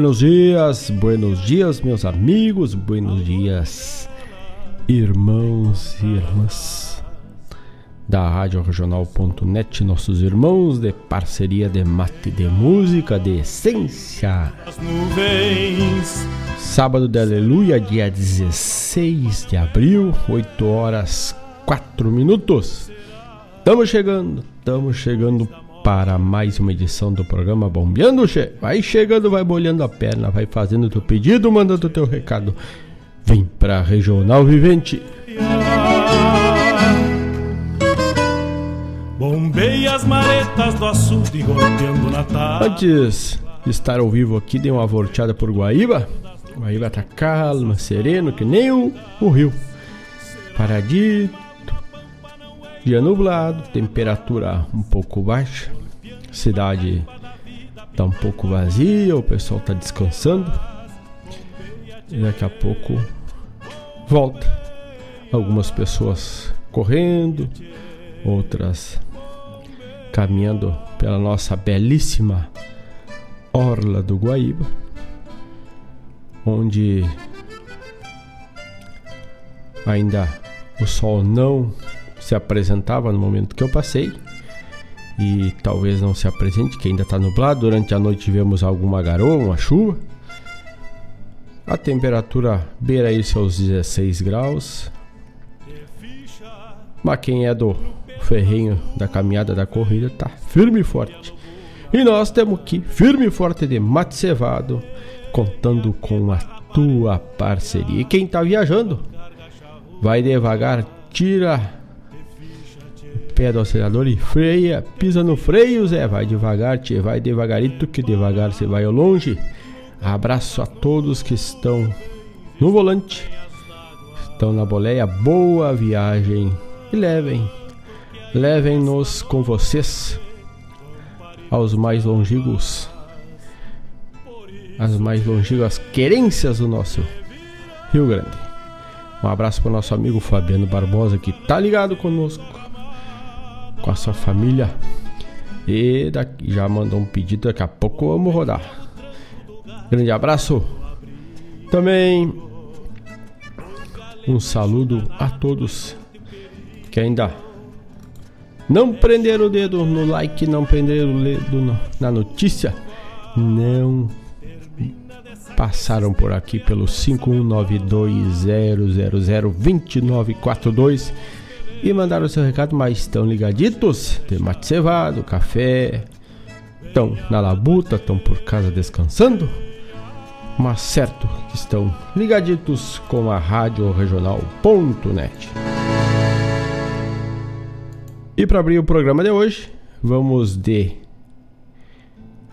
Buenos dias, buenos dias, meus amigos, buenos dias, irmãos e irmãs da Rádio Regional.net, nossos irmãos de parceria de mate de música de essência. Sábado de Aleluia, dia 16 de abril, 8 horas quatro minutos. Estamos chegando, estamos chegando para mais uma edição do programa Bombeando, che. Vai chegando, vai bolhando a perna, vai fazendo o teu pedido, mandando o teu recado. Vem para Regional Vivente. Bombeia as maretas do açude golpeando na tarde. Antes de estar ao vivo aqui, dei uma volteada por Guaíba. Guaíba tá calma, sereno, que nem o, o rio. Paradito, Dia nublado, temperatura um pouco baixa, cidade tá um pouco vazia, o pessoal tá descansando. E daqui a pouco volta. Algumas pessoas correndo, outras caminhando pela nossa belíssima orla do Guaíba, onde ainda o sol não se apresentava no momento que eu passei e talvez não se apresente, que ainda está nublado. Durante a noite tivemos alguma garoa, uma chuva. A temperatura beira aí seus 16 graus. Mas quem é do ferrinho da caminhada da corrida tá firme e forte. E nós temos aqui, firme e forte de mate cevado, contando com a tua parceria. E quem tá viajando, vai devagar, tira pé do acelerador e freia, pisa no freio, Zé. Vai devagar, tchê, vai devagarito, que devagar você vai ao longe. Abraço a todos que estão no volante, estão na boleia. Boa viagem e levem, levem-nos com vocês aos mais longínquos, as mais longínquas querências do nosso Rio Grande. Um abraço para o nosso amigo Fabiano Barbosa que tá ligado conosco, com a sua família. E daqui, já mandou um pedido, daqui a pouco vamos rodar. Grande abraço. Também um saludo a todos que ainda não prenderam o dedo no like, não prenderam o dedo na notícia, não passaram por aqui pelo 51920002942 e mandaram seu recado, mas estão ligaditos, tem mate cevado, café, estão na labuta, estão por casa descansando, mas certo que estão ligaditos com a rádio regional.net. E para abrir o programa de hoje, vamos de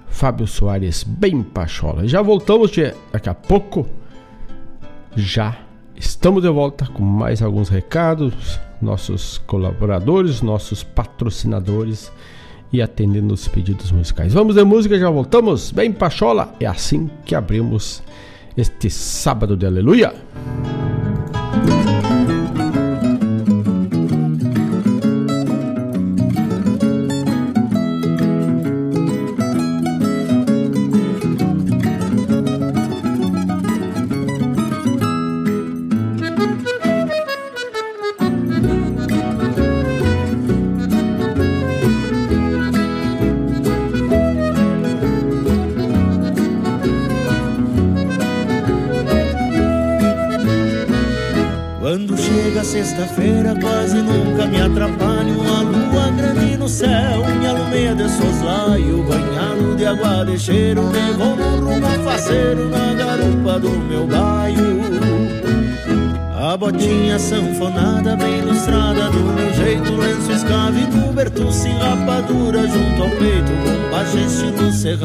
Fábio Soares, bem pachola. Já voltamos daqui a pouco. Já estamos de volta com mais alguns recados, nossos colaboradores, nossos patrocinadores e atendendo os pedidos musicais. Vamos de música, já voltamos. Bem pachola, é assim que abrimos este sábado de aleluia.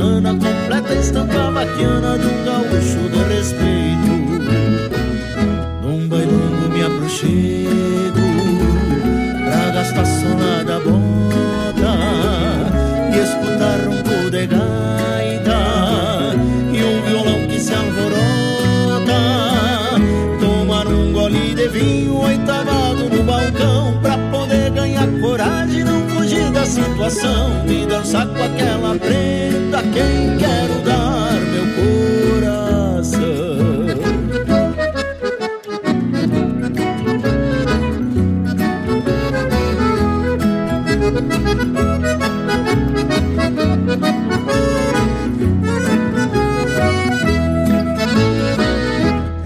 Serrana, completa estampa vaquiana De um gaúcho de respeito. Num bailongo me abrochego Pra gastar sola da bota E escutar ronco de gaita E um violão que se alvorota. Tomar um gole de vinho oitavado no balcão Pra poder ganhar coragem não fugir da situação. E dançar com aquela preta quem quero dar meu coração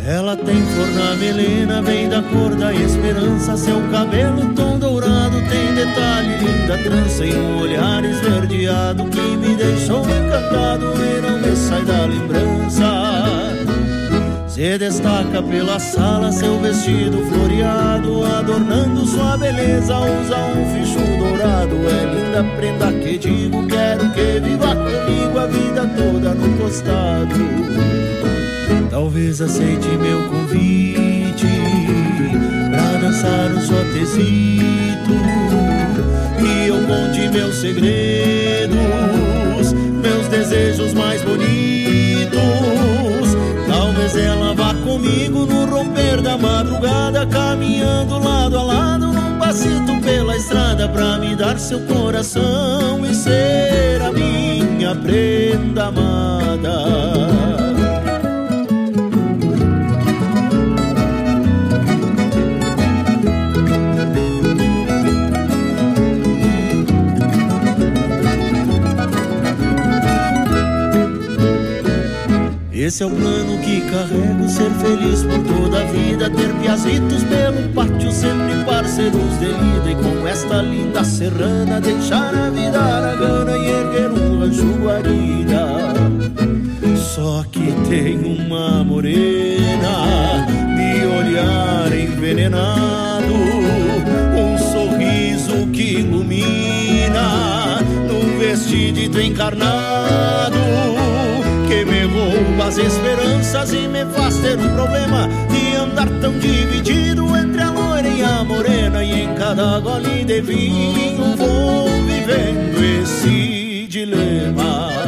Ela tem flor na melena, vem da cor da esperança. Seu cabelo tom detalhe, linda trança e um olhar esverdeado que me deixou encantado e não me sai da lembrança. Se destaca pela sala seu vestido floreado, adornando sua beleza, usa um ficho dourado. É linda prenda que digo, quero que viva comigo a vida toda no costado. Talvez aceite meu convite pra dançar um shotezito e eu conte meus segredos, meus desejos mais bonitos. Talvez ela vá comigo no romper da madrugada, caminhando lado a lado num passito pela estrada pra me dar seu coração e ser a minha prenda amada. Esse é o plano que carrego, ser feliz por toda a vida, ter piazitos pelo pátio, sempre parceiros de e com esta linda serrana deixar a vida na gana e erguer um rancho guarida. Só que tem uma morena, de olhar envenenado, um sorriso que ilumina, num vestido encarnado me rouba as esperanças e me faz ter um problema de andar tão dividido entre a loira e a morena e em cada gole de vinho vou vivendo esse dilema.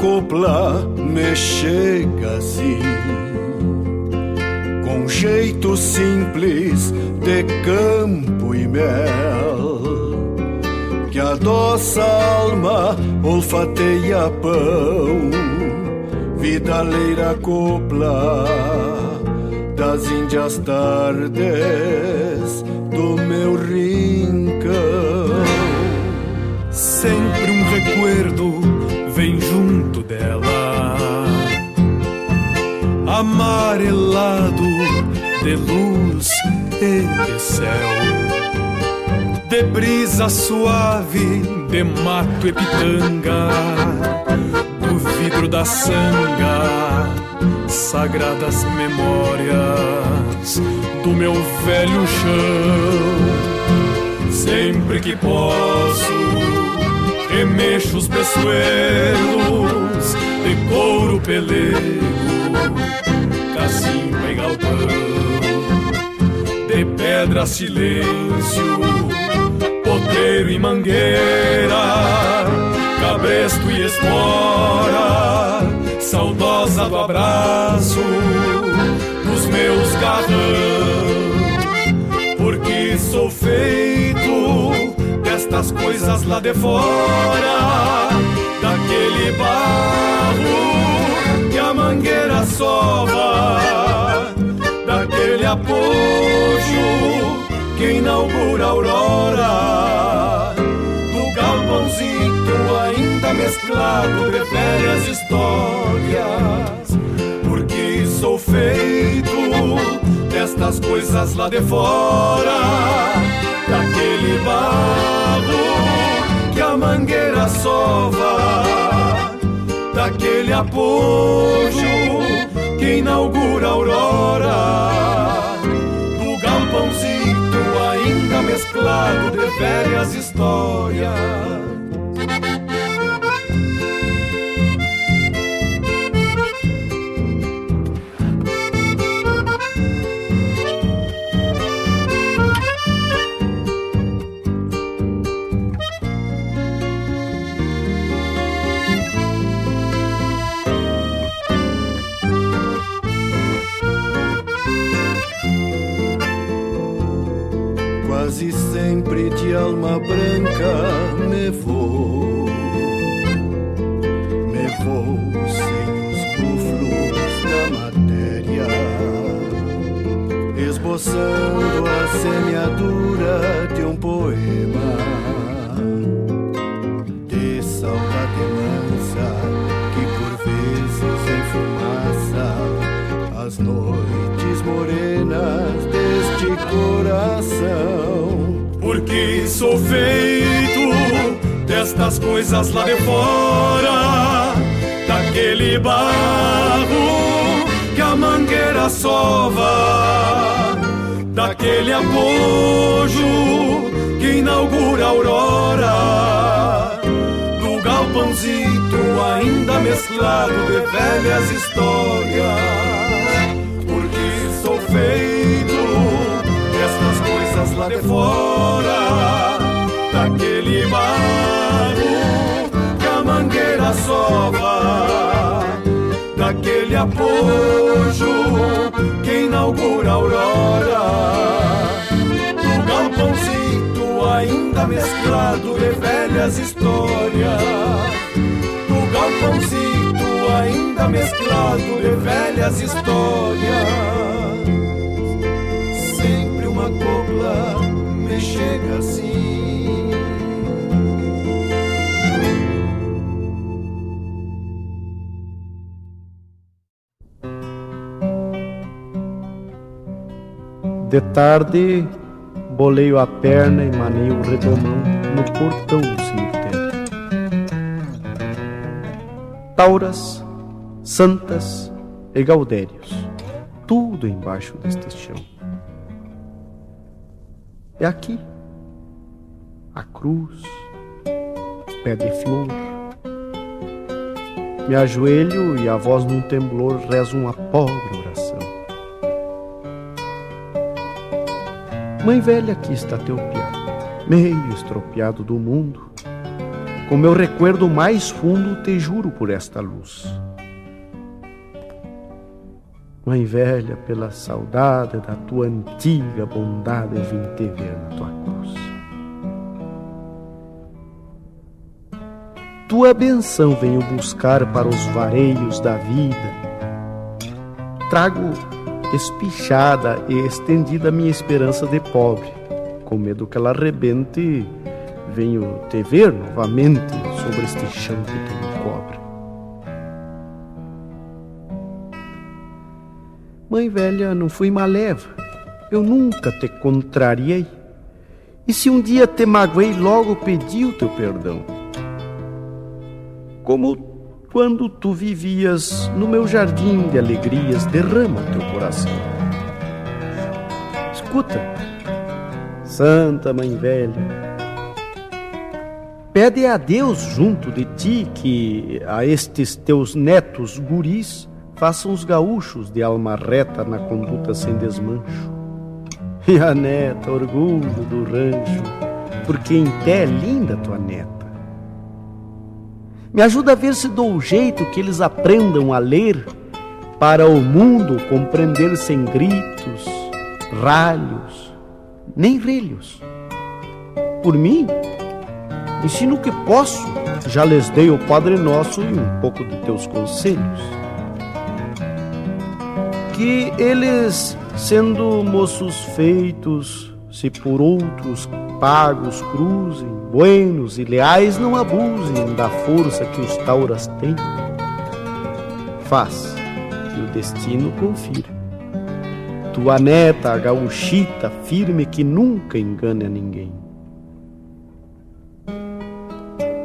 Copla me chega assim, com jeito simples de campo e mel, que a alma, olfateia pão, vida leira copla das índias tardes do meu rincão. Amarelado de luz e de céu, de brisa suave, de mato e pitanga, do vidro da sanga, sagradas memórias do meu velho chão. Sempre que posso remexo os peçoelos de couro pelego, cacimba e galpão, de pedra silêncio, potreiro e mangueira, cabresto e espora, saudosa do abraço dos meus garrão, porque sou feito estas coisas lá de fora, daquele barro mangueira sova, daquele apoio que inaugura a aurora, do galpãozito ainda mesclado de velhas histórias, porque sou feito destas coisas lá de fora. Daquele barro que a mangueira sova, daquele apoio que inaugura a aurora, do galpãozito ainda mesclado de velhas histórias. Tarde, boleio a perna e maneio o redomão no portão do cemitério. Tauras, santas e gaudérios, tudo embaixo deste chão. É aqui. A cruz, pé de flor. Me ajoelho e a voz num temblor reza uma pobre oração. Mãe velha, aqui está teu piano, meio estropiado do mundo. com meu recuerdo mais fundo te juro por esta luz. Mãe velha, pela saudade da tua antiga bondade, vim te ver na tua cruz. Tua benção venho buscar para os vareios da vida. Trago espichada e estendida minha esperança de pobre, com medo que ela arrebente, venho te ver novamente sobre este chão que tu cobre. Mãe velha, não fui maleva, eu nunca te contrariei. E se um dia te magoei, logo pedi o teu perdão. Como quando tu vivias no meu jardim de alegrias, derrama o teu coração. Escuta, Santa Mãe Velha, pede a Deus junto de ti que a estes teus netos guris façam os gaúchos de alma reta na conduta sem desmancho. E a neta, orgulho do rancho, porque em té é linda tua neta. Me ajuda a ver se dou o jeito que eles aprendam a ler, para o mundo compreender sem gritos, ralhos, nem velhos. Por mim, ensino o que posso, já lhes dei o Padre Nosso e um pouco de teus conselhos que eles, sendo moços feitos, se por outros pagos cruzem, buenos e leais, não abusem da força que os tauras têm. Faz que o destino confira. Tua neta, a gauchita, firme que nunca engane a ninguém.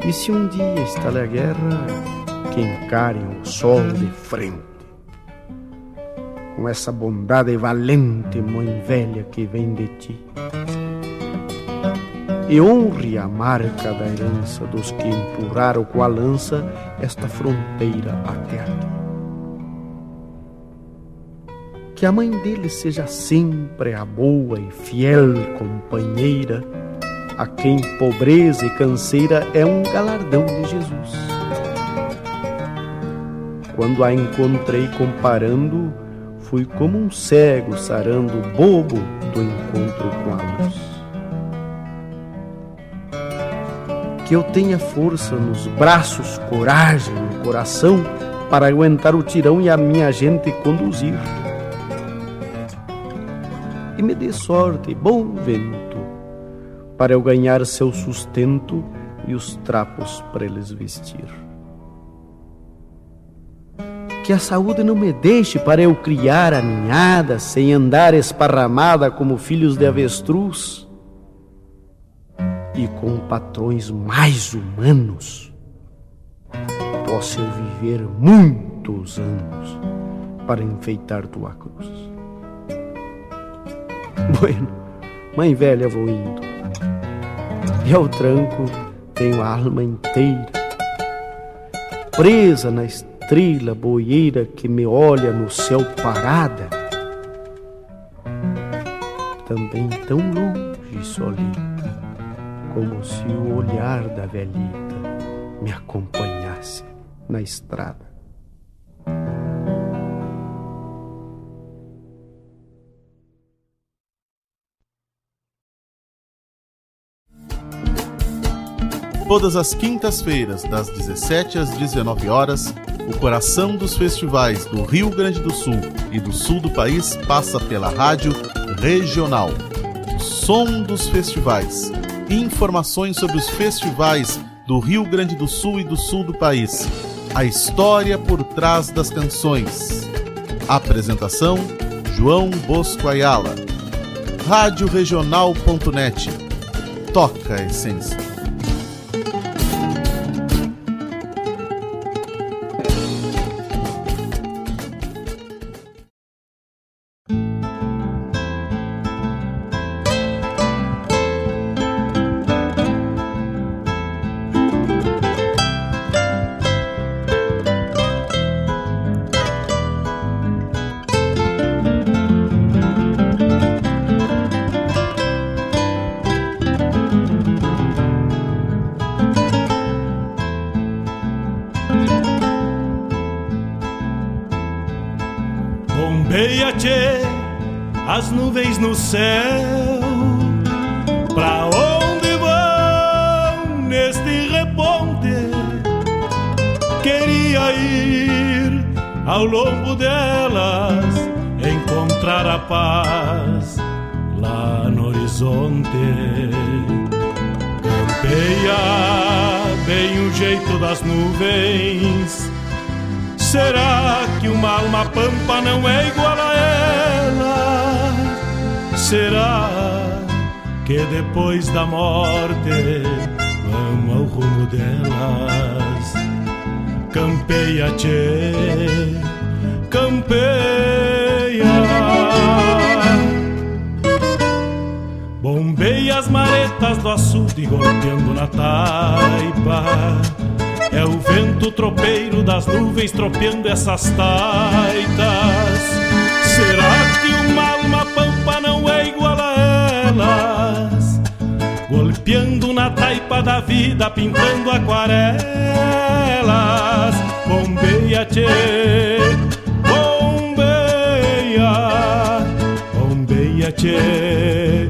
E se um dia estalar a guerra, que encarem o sol de frente com essa bondade valente, mãe velha, que vem de ti. E honre a marca da herança dos que empurraram com a lança esta fronteira até aqui. Que a mãe deles seja sempre a boa e fiel companheira, a quem pobreza e canseira é um galardão de Jesus. Quando a encontrei comparando, fui como um cego sarando bobo do encontro com a luz. Que eu tenha força nos braços, coragem no coração para aguentar o tirão e a minha gente conduzir. E me dê sorte e bom vento para eu ganhar seu sustento e os trapos para eles vestir que a saúde não me deixe para eu criar a ninhada sem andar esparramada como filhos de avestruz e com patrões mais humanos. Posso eu viver muitos anos para enfeitar tua cruz. Bueno, mãe velha, vou indo. E ao tranco tenho a alma inteira, presa na estrela boieira que me olha no céu parada, também tão longe solita, como se o olhar da velhita me acompanhasse na estrada. Todas as quintas-feiras, das 17 às 19 horas, o coração dos festivais do Rio Grande do Sul e do sul do país passa pela rádio regional. O som dos festivais. Informações sobre os festivais do Rio Grande do Sul e do sul do país. A história por trás das canções. Apresentação: João Bosco Ayala. Radioregional.net. Toca a essência. Das nuvens tropeando essas taitas. Será que uma alma pampa não é igual a elas? Golpeando na taipa da vida, pintando aquarelas. Bombeia, tchê, bombeia, bombeia, tchê.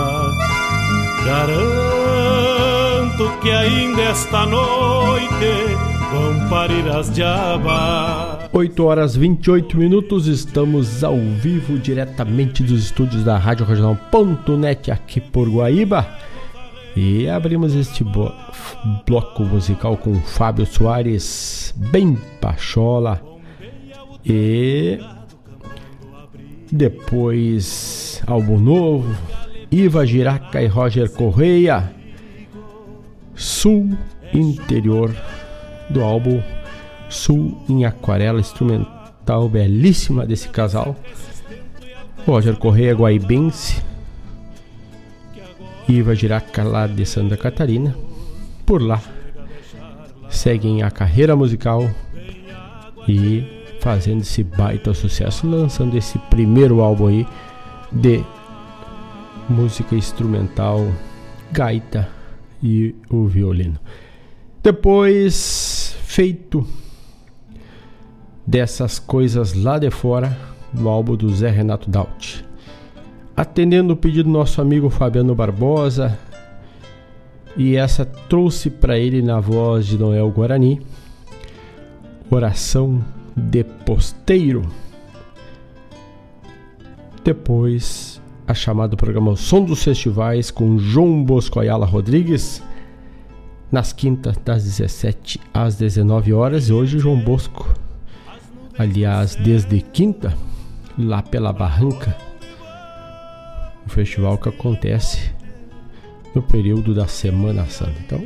Garanto que ainda esta noite vão parir as diabas. 8 horas 28 minutos, estamos ao vivo diretamente dos estúdios da Rádio Regional.net aqui por Guaíba. E abrimos este bloco musical com Fábio Soares, bem pachola. E depois álbum novo, Iva Giraca e Roger Correia, Sul Interior do álbum Sul em Aquarela, instrumental belíssima desse casal. Roger Correia Guaibense, Iva Giraca lá de Santa Catarina. Por lá seguem a carreira musical e fazendo esse baita sucesso, lançando esse primeiro álbum aí de música instrumental, gaita e o violino. Depois, feito dessas coisas lá de fora, no álbum do Zé Renato Daut. Atendendo o pedido do nosso amigo Fabiano Barbosa, e essa trouxe para ele na voz de Noel Guarani, Oração de Posteiro. Depois a chamada programa o Som dos Festivais com João Bosco Ayala Rodrigues nas quintas das 17 às 19 horas. E hoje João Bosco aliás desde quinta lá pela Barranca um festival que acontece no período da Semana Santa. Então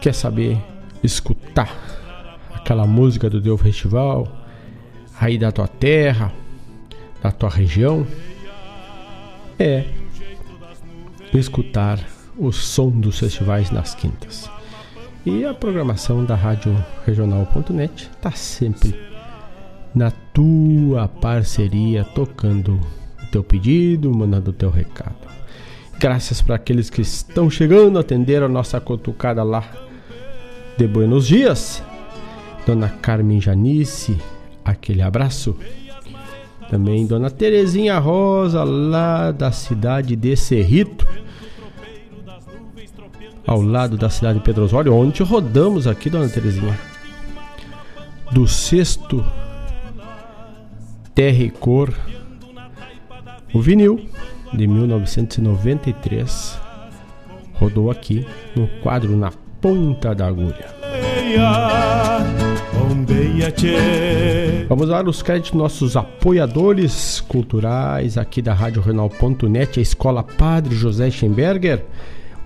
quer saber escutar aquela música do Deus Festival aí da tua terra da tua região é escutar o som dos festivais nas quintas. E a programação da Rádio Regional.net está sempre na tua parceria, tocando o teu pedido, mandando o teu recado. Graças para aqueles que estão chegando, atender a nossa cutucada lá de Buenos Dias. Dona Carmen Janice, aquele abraço. Também Dona Terezinha Rosa, lá da cidade de Cerrito, ao lado da cidade de Pedro Osório, onde rodamos aqui, Dona Terezinha, do sexto Terra e Cor, o vinil, de 1993 rodou aqui no quadro Na Ponta da Agulha. Vamos dar os créditos nossos apoiadores culturais aqui da Rádio Renal.net, a Escola Padre José Schemberger,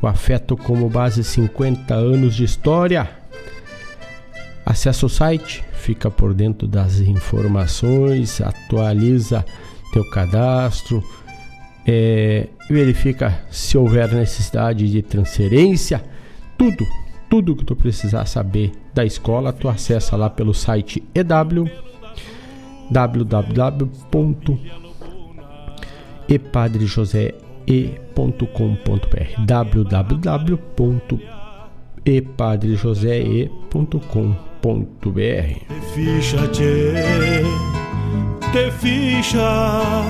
o afeto como base 50 anos de história. Acesse o site, fica por dentro das informações, atualiza teu cadastro, é, verifica se houver necessidade de transferência, tudo, tudo que tu precisar saber da escola, tu acessa lá pelo site EW www.epadrejosee.com.br www.epadrejosee.com.br Ficha, te, te ficha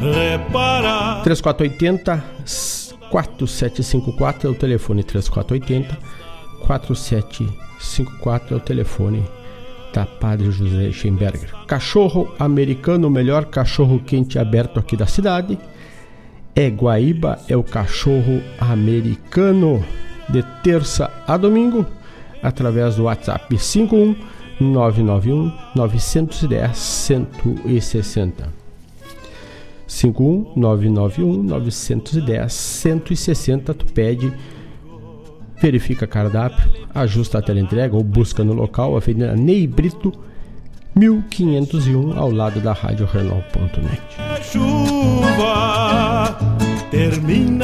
reparar. 3480 4754 é o telefone 3480 4754 é o telefone da Padre José Schemberger. Cachorro americano, o melhor cachorro quente aberto aqui da cidade. É Guaíba, é o cachorro americano de terça a domingo através do WhatsApp 51 991 910 160. 51991 910 160 tu pede verifica cardápio ajusta a entrega ou busca no local Avenida Ney Brito 1501 ao lado da Rádio Renault.net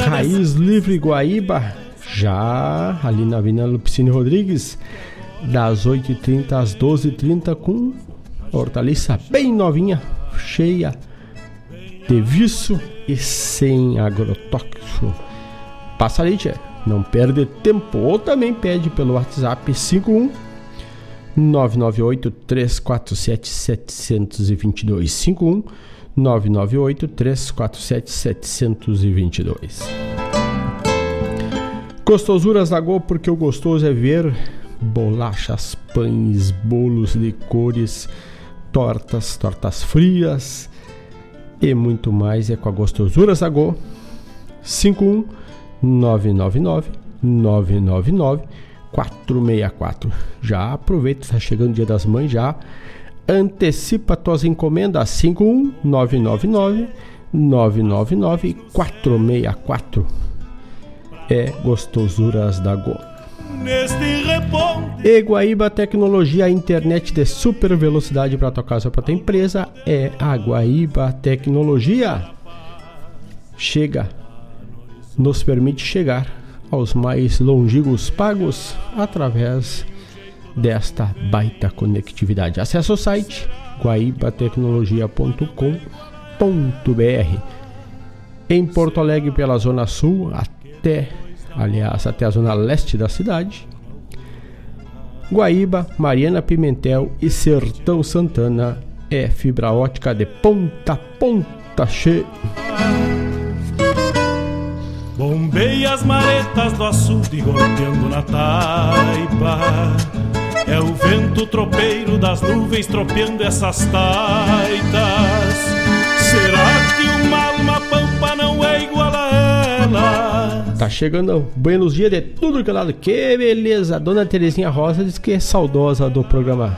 Raiz Livre Guaíba já ali na Avenida Lupicine Rodrigues das 8h30 às 12h30 com hortaliça bem novinha cheia de viço e sem agrotóxico. Passa ali, tia. Não perde tempo. Ou também pede pelo WhatsApp 51 998 347 722 51 998 347 722 Gostosuras da Go, porque o gostoso é ver bolachas, pães, bolos de cores, tortas, tortas frias, e muito mais. É com a Gostosura Zagô 51999 999 464. Já aproveita, está chegando o dia das mães já. Antecipa tuas encomendas 51999 999 464. É Gostosuras da Go. E Guaíba Tecnologia, a internet de super velocidade para tua casa, para tua empresa é a Guaíba Tecnologia. Chega, nos permite chegar aos mais longínquos pagos através desta baita conectividade. Acesse o site guaibatecnologia.com.br. Em Porto Alegre, pela Zona Sul, até aliás, até a zona leste da cidade. Guaíba, Mariana Pimentel e Sertão Santana é fibra ótica de ponta a ponta che. Bombei as maretas do açude golpeando na taipa. É o vento tropeiro das nuvens tropeando essas taitas. Será que uma alma pampa não é igual a ela? Tá chegando buenos dias de tudo que é lado. Que beleza! Dona Terezinha Rosa diz que é saudosa do programa.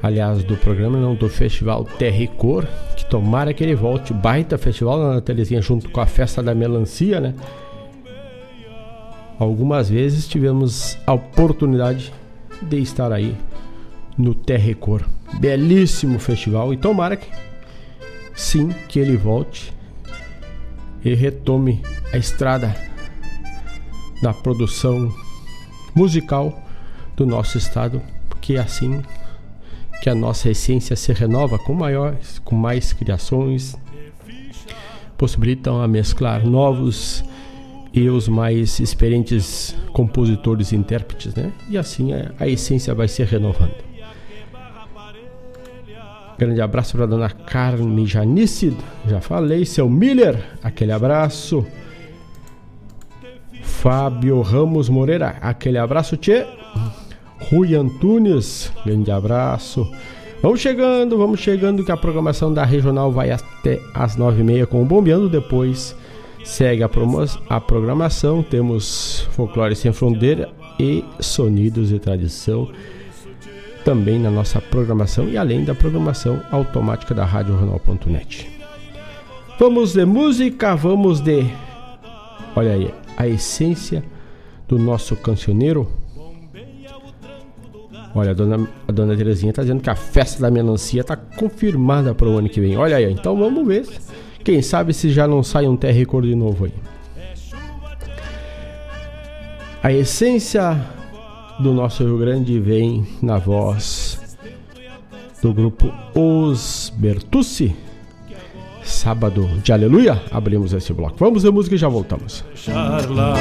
Aliás, do programa não, do festival Terra Cor. Que tomara que ele volte. Baita festival, Dona Terezinha, junto com a festa da melancia, né? Algumas vezes tivemos a oportunidade de estar aí no Terra Cor. Belíssimo festival e tomara que sim que ele volte e retome a estrada da produção musical do nosso estado, porque é assim que a nossa essência se renova com maiores, com mais criações, possibilitam a mesclar novos e os mais experientes compositores e intérpretes, né? E assim a, a essência vai se renovando. Grande abraço para dona Carme Janice, já falei, seu Miller, aquele abraço. Fábio Ramos Moreira, aquele abraço, tchê. Rui Antunes, grande abraço. Vamos chegando, vamos chegando que a programação da regional vai até as nove e meia com o Bombeando. Depois segue a, a programação. Temos Folclore Sem Fronteira e Sonidos e Tradição também na nossa programação e além da programação automática da Rádio Regional.net. Vamos de música, vamos de. Olha aí, a essência do nosso cancioneiro. Olha, a dona, a dona Terezinha está dizendo que a festa da melancia está confirmada para o ano que vem. Olha aí, então vamos ver. Quem sabe se já não sai um terra cor de novo aí. A essência do nosso Rio Grande vem na voz do grupo Os Bertucci. Sábado de Aleluia, abrimos esse bloco. Vamos ver música e já voltamos. Charla.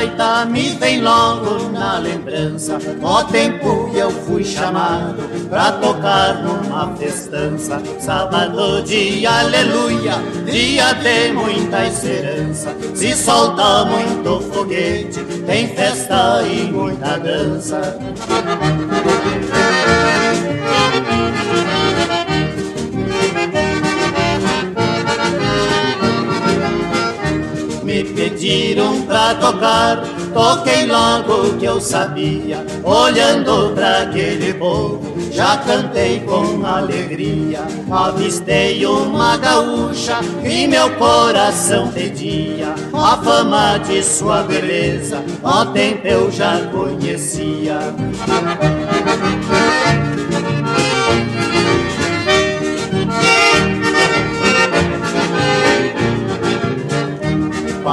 Gaita me vem logo na lembrança. O tempo que eu fui chamado pra tocar numa festança. Sábado de aleluia, dia de muita esperança. Se solta muito foguete, tem festa e muita dança pediram pra tocar, toquei logo que eu sabia, olhando pra aquele povo, já cantei com alegria, avistei uma gaúcha e meu coração pedia, a fama de sua beleza, ó tempo eu já conhecia.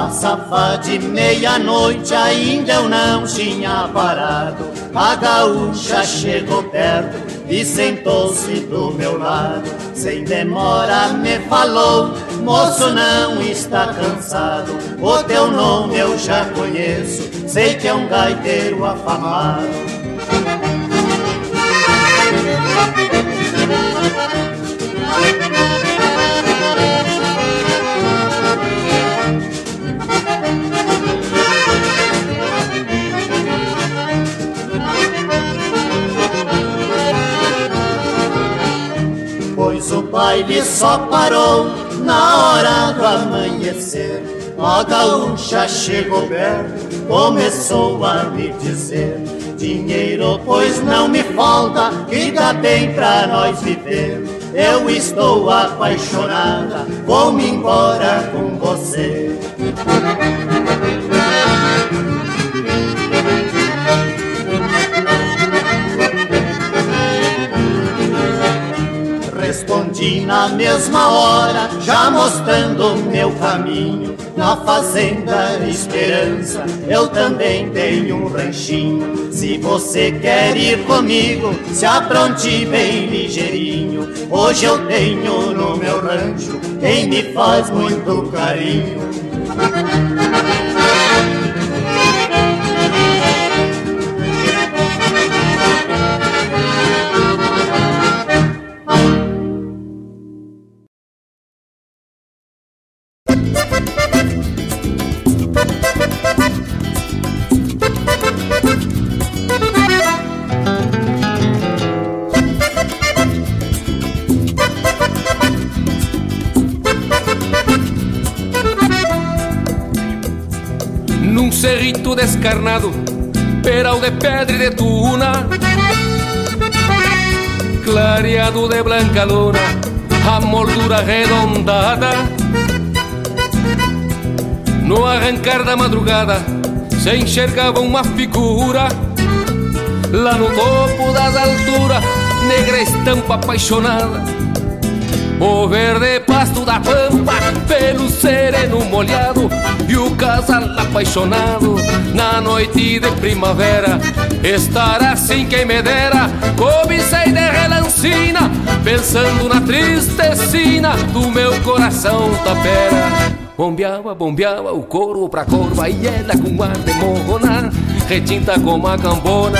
Passava de meia-noite, ainda eu não tinha parado. A gaúcha chegou perto e sentou-se do meu lado. Sem demora me falou, moço não está cansado. O teu nome eu já conheço, sei que é um gaiteiro afamado. Pois o baile só parou na hora do amanhecer. A gaúcha chegou perto, começou a me dizer: Dinheiro, pois não me falta, e dá bem pra nós viver. Eu estou apaixonada, vou-me embora com você. Respondi na mesma hora, já mostrando meu caminho. Na fazenda Esperança, eu também tenho um ranchinho. Se você quer ir comigo, se apronte bem ligeirinho. Hoje eu tenho no meu rancho quem me faz muito carinho. Descarnado, peral de pedra e de tuna, clareado de blanca luna, a moldura arredondada. No arrancar da madrugada se enxergava uma figura lá no topo das alturas, negra estampa apaixonada o verde pasto da pampa, pelo sereno molhado E o casal apaixonado na noite de primavera. Estar assim quem me dera, cobicei de relancina Pensando na tristecina do meu coração tapera. Bombeava, bombeava o corvo pra corva e ela com ar de morrona, retinta como a cambona,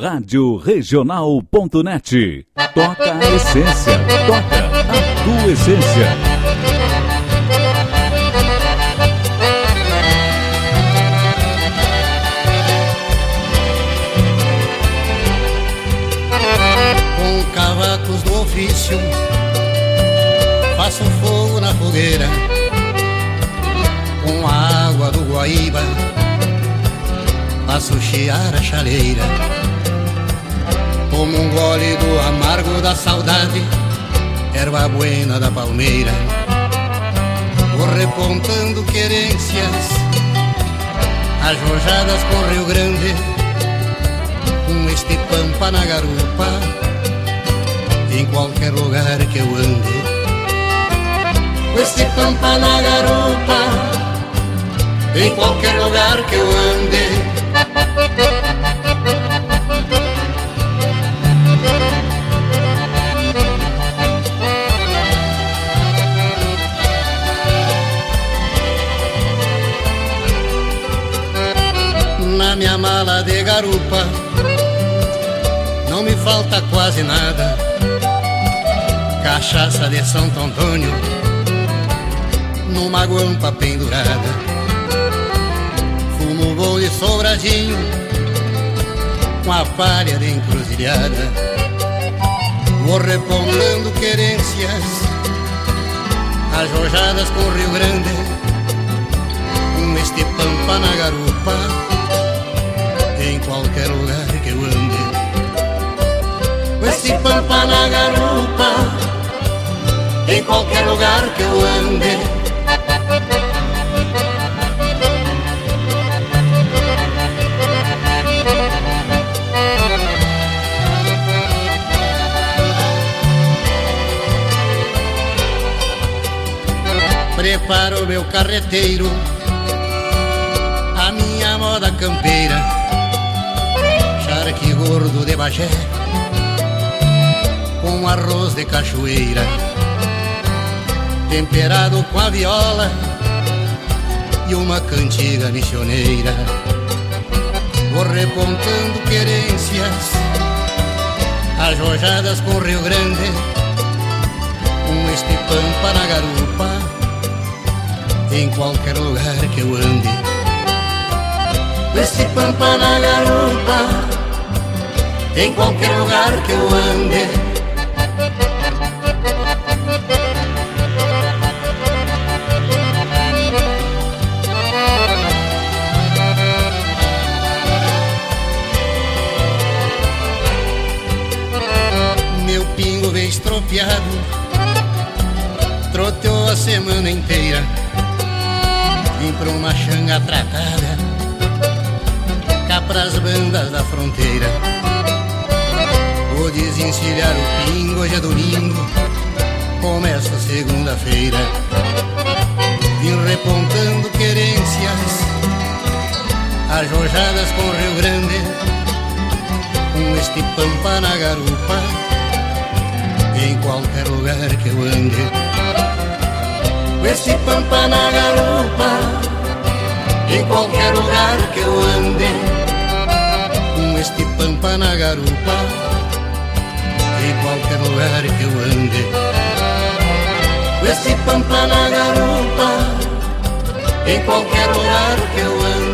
Rádio Regional.net. Toca a essência, toca a tua essência. Com cavacos do ofício, faço fogo na fogueira, com água do Guaíba, faço chiar a chaleira como um gole do amargo da saudade, erva buena da palmeira. Vou repontando querências, arrojadas com Rio Grande, com este pampa na garupa, em qualquer lugar que eu ande. Com este pampa na garupa, em qualquer lugar que eu ande. Minha mala de garupa. Não me falta quase nada. Cachaça de Santo Antônio Numa guampa pendurada. Fumo bom de sobradinho Com a palha de encruzilhada. Vou repontando querências Ajojadas com Rio Grande. Com este pampa na garupa qualquer lugar que eu ande. Esse pampa na garupa, em qualquer lugar que eu ande. Preparo meu carreteiro, a minha moda campeira charque gordo de Bagé Com arroz de cachoeira Temperado com a viola E uma cantiga missioneira. Vou repontando querências Ajojadas com Rio Grande Com este pampa na garupa Em qualquer lugar que eu ande. Este pampa na garupa em qualquer lugar que eu ande. Eu ande esse pampa na garupa Em qualquer lugar que eu ande Com este pampa na garupa Em qualquer lugar que eu ande Com esse pampa na garupa Em qualquer lugar que eu ande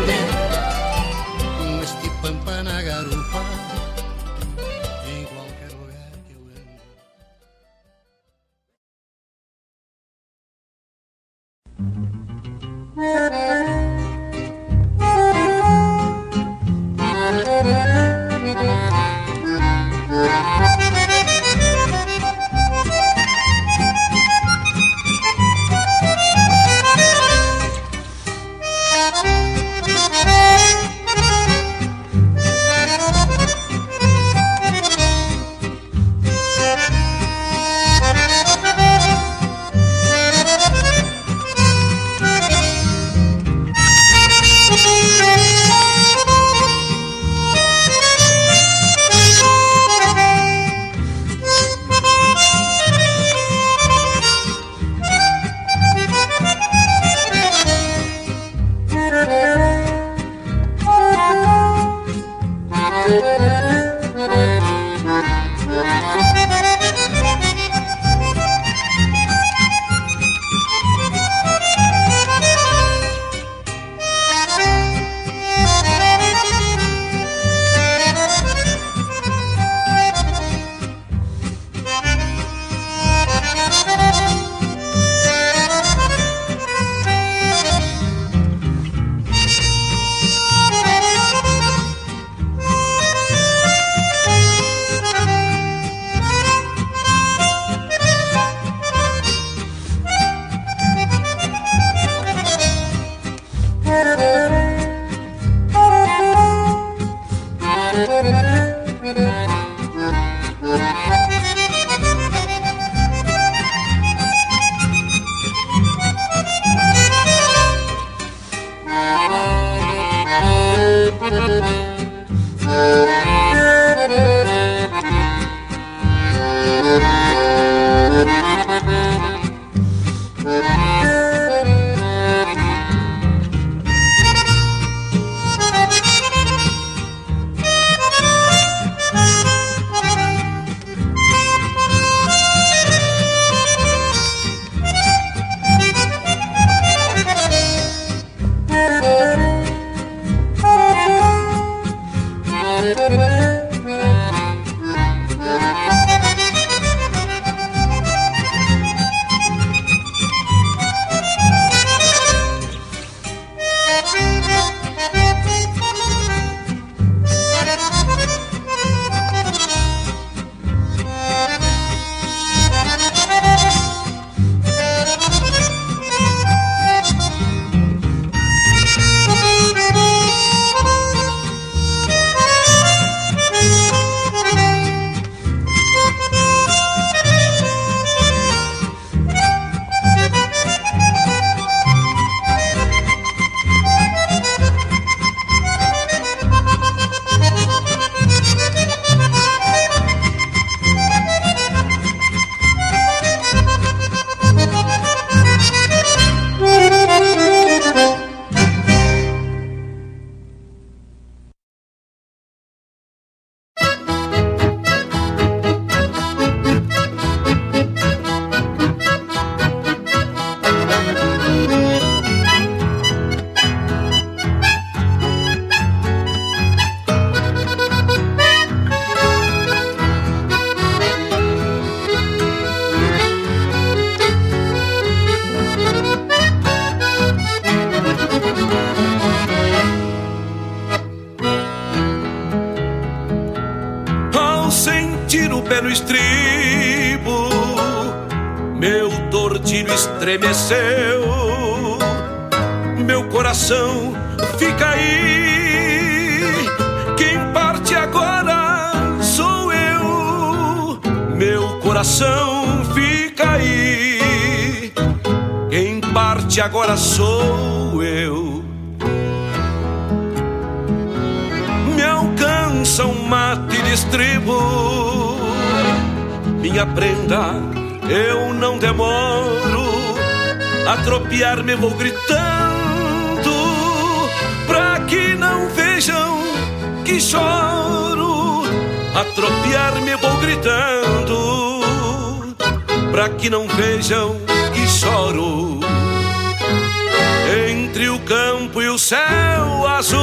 campo e o céu azul,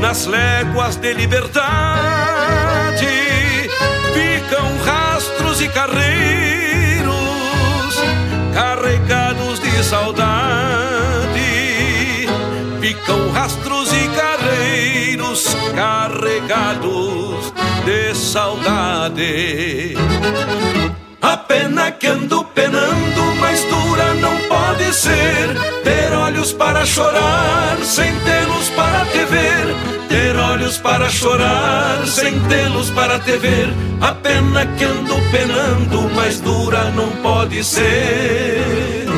nas léguas de liberdade, ficam rastros e carreiros carregados de saudade ficam rastros e carreiros carregados de saudade. A pena que ando não Ter olhos para chorar, sem tê-los para te ver. Ter olhos para chorar, sem tê-los para te ver. A pena que ando penando, mais dura não pode ser.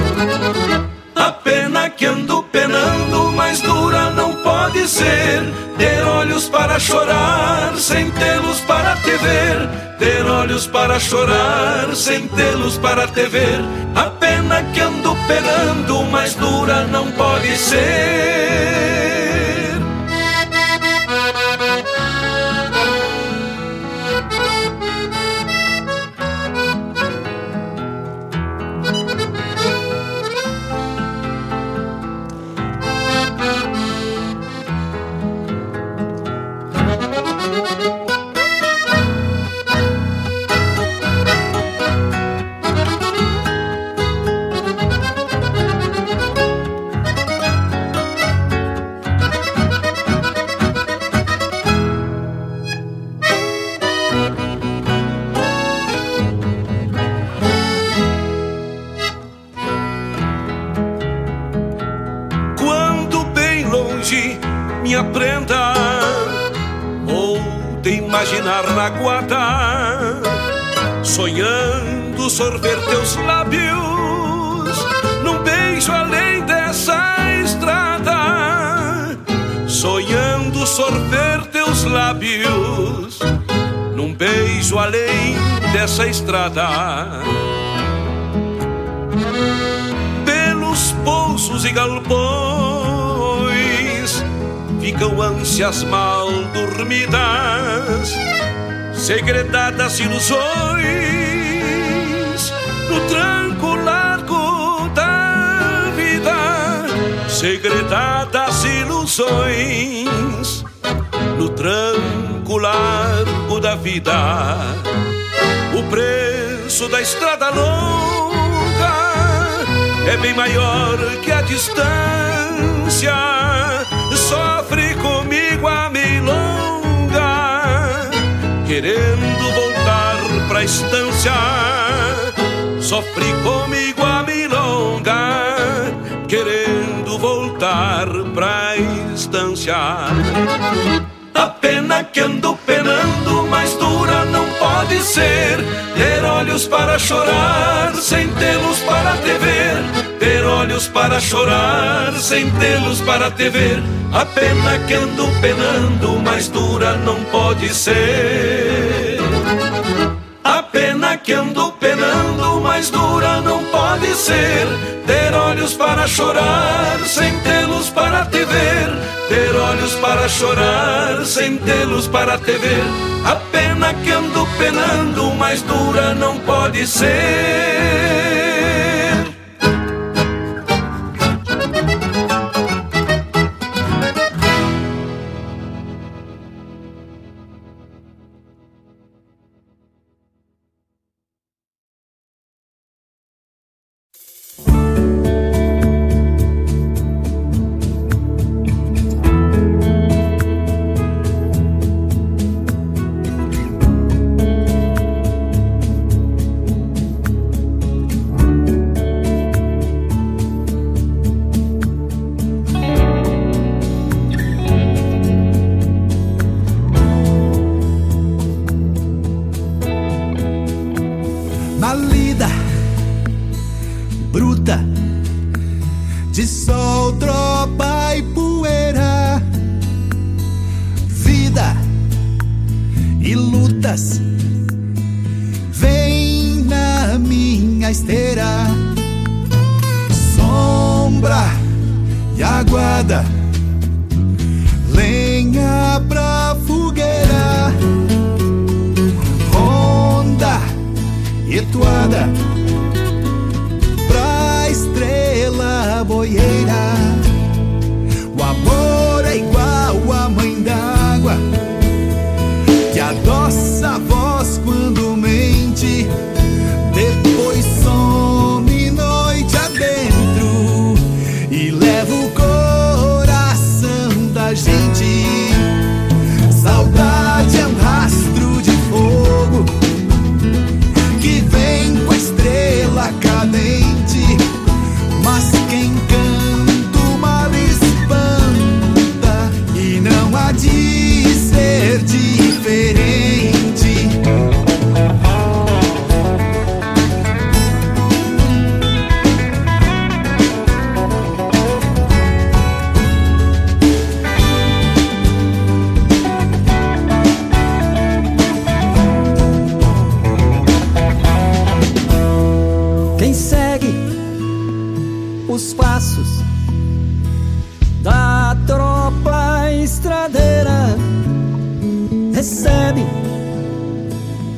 Que ando penando, mais dura não pode ser. Ter olhos para chorar, sem tê-los para te ver. Ter olhos para chorar, sem tê-los para te ver. A pena que ando penando, mais dura não pode ser. Guarda, sonhando sorver teus lábios num beijo além dessa estrada, sonhando sorver teus lábios num beijo além dessa estrada. Pelos pousos e galpões ficam ânsias mal dormidas, segredadas ilusões no tranco largo da vida, segredadas ilusões no tranco largo da vida. O preço da estrada longa é bem maior que a distância. Sofre comigo a milonga, querendo voltar pra estância. Sofre comigo a milonga, querendo voltar pra estância. A pena que ando penando, mais dura não pode ser. Ter olhos para chorar, sem tê-los para te ver olhos para chorar, sem tê-los para te ver. A pena que ando penando, mais dura não pode ser. A pena que ando penando, mais dura não pode ser. Ter olhos para chorar, sem tê-los para te ver. Ter olhos para chorar, sem tê-los para te ver. A pena que ando penando, mais dura não pode ser.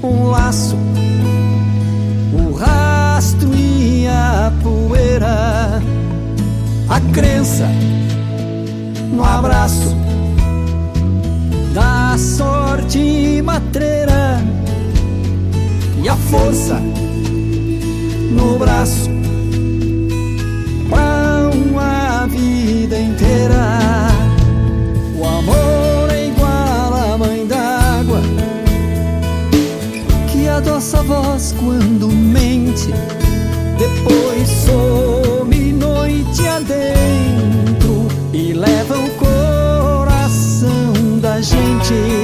Um laço, o rastro e a poeira, a crença no abraço da sorte matreira. E a força no braço quando mente. Depois some noite adentro e leva o coração da gente.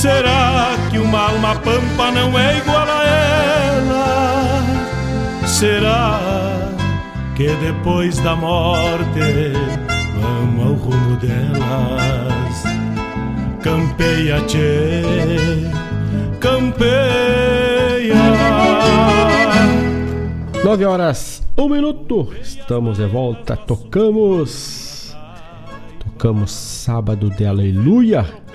Será que uma alma pampa não é igual a ela? Será que depois da morte vamos ao rumo delas. Campeia, tchê, campeia. Nove horas, um minuto. Estamos de volta. Tocamos. Tocamos sábado de aleluia.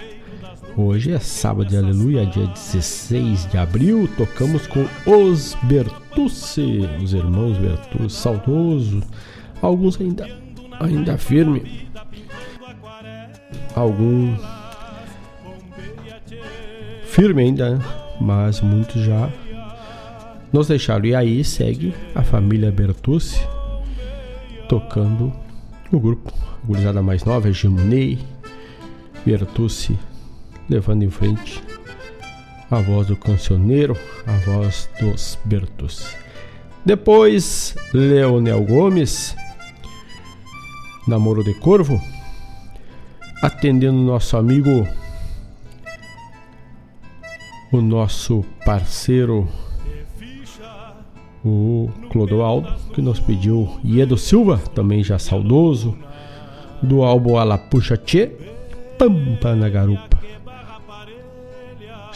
Hoje é sábado de aleluia, dia 16 de abril. Tocamos com os Bertucci, os irmãos Bertucci, saudoso. Alguns ainda, ainda firme. Algum firme ainda, né? mas muitos já nos deixaram. E aí segue a família Bertucci tocando o grupo. A gurizada mais nova é Gimunei, Bertucci levando em frente a voz do cancioneiro, a voz dos Bertucci. Depois, Leonel Gomes, Namoro de Corvo, atendendo nosso amigo, o nosso parceiro, o Clodoaldo, que nos pediu Iedo Silva, também já saudoso, do álbum Alapuxa Tchê, Pampa na Garupa.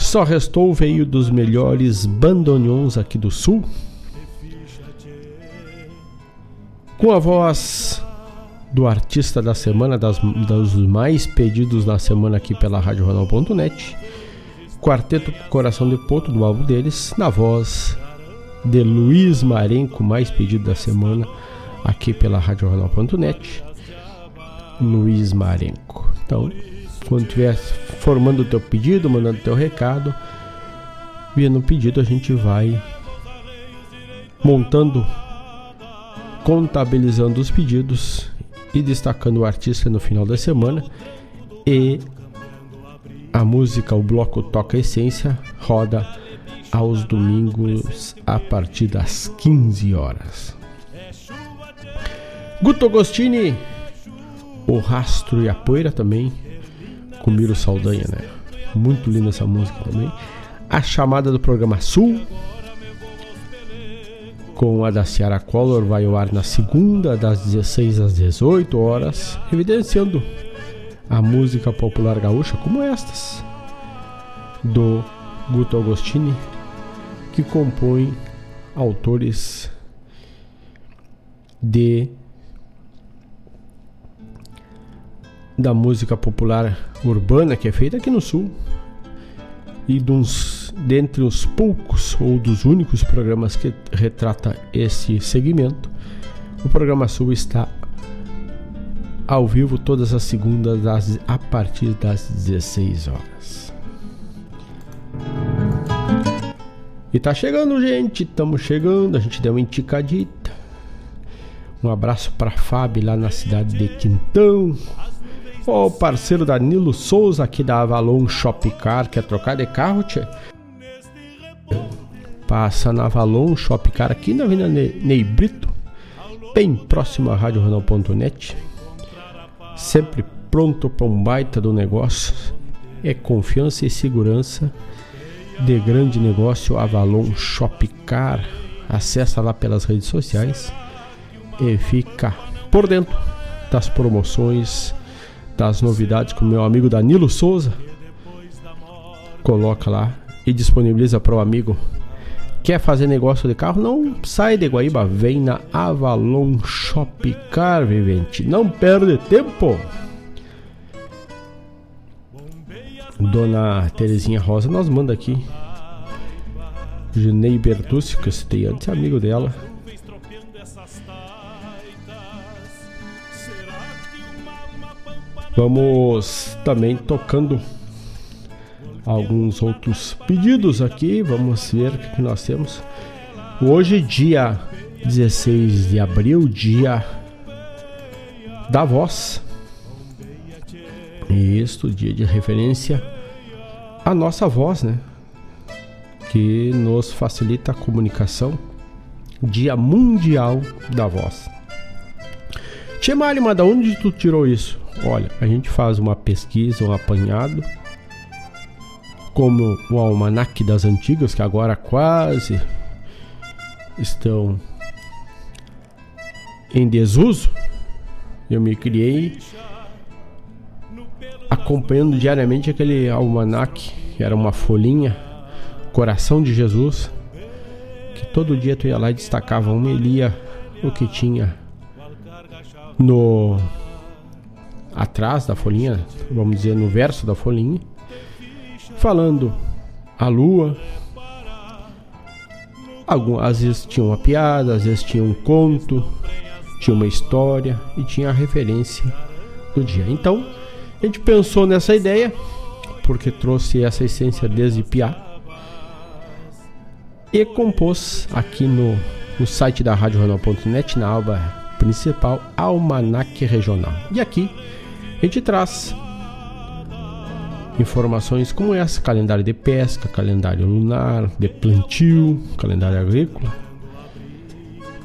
Só restou veio dos melhores bandoneons aqui do sul. Com a voz do artista da semana, das, dos mais pedidos na semana aqui pela RadioRonal.net. Quarteto Coração de Poto, do álbum deles, na voz de Luiz Marenco, mais pedido da semana aqui pela RadioRonal.net. Luiz Marenco. Então, quando estiver formando o teu pedido, mandando o teu recado, vendo o pedido, a gente vai montando, contabilizando os pedidos e destacando o artista no final da semana. E a música, o bloco Toca Essência, roda aos domingos a partir das 15 horas. Guto Agostini, O Rastro e a Poeira também, com Miro Saldanha, né? Muito linda essa música também. A chamada do programa Sul, com a da Ciara Collor, vai ao ar na segunda, das 16 às 18 horas, evidenciando a música popular gaúcha como estas, do Guto Agostini, que compõe autores de da música popular urbana que é feita aqui no sul e dos, dentre os poucos ou dos únicos programas que retrata esse segmento, o programa Sul está ao vivo todas as segundas das, a partir das 16 horas. E tá chegando, gente, estamos chegando, a gente deu uma enticadita. Um abraço para Fábio lá na cidade de Quintão, o parceiro Danilo Souza aqui da Avalon Shopcar, quer trocar de carro, tchê? Passa na Avalon Shopcar aqui na Avenida Ney Brito, bem próximo à RadioRonal.net. Sempre pronto para um baita do negócio. É confiança e segurança de grande negócio Avalon Shopcar. Acessa lá pelas redes sociais e fica por dentro das promoções das novidades com meu amigo Danilo Souza. Coloca lá e disponibiliza para o amigo. Quer fazer negócio de carro? Não sai de Guaíba, vem na Avalon Shop Car, vivente. Não perde tempo. Dona Terezinha Rosa nós manda aqui. Genei Bertucci, que eu citei antes, amigo dela. Vamos também tocando alguns outros pedidos aqui. Vamos ver o que nós temos. Hoje, dia 16 de abril, dia da voz. Isso, dia de referência à nossa voz, né? Que nos facilita a comunicação. Dia Mundial da Voz. Tia Malima, da onde tu tirou isso? Olha, a gente faz uma pesquisa, um apanhado, como o Almanac das Antigas, que agora quase estão em desuso, eu me criei acompanhando diariamente aquele almanac, que era uma folhinha, Coração de Jesus, que todo dia tu ia lá e destacava uma e lia o que tinha no atrás da folhinha, vamos dizer no verso da folhinha, falando a lua. Algum, às vezes tinha uma piada, às vezes tinha um conto, tinha uma história e tinha a referência do dia. Então, a gente pensou nessa ideia, porque trouxe essa essência desde Piá, e compôs aqui no, no site da RádioRegional.net, na aba principal, Almanac Regional. E aqui a gente traz informações como essa: calendário de pesca, calendário lunar, de plantio, calendário agrícola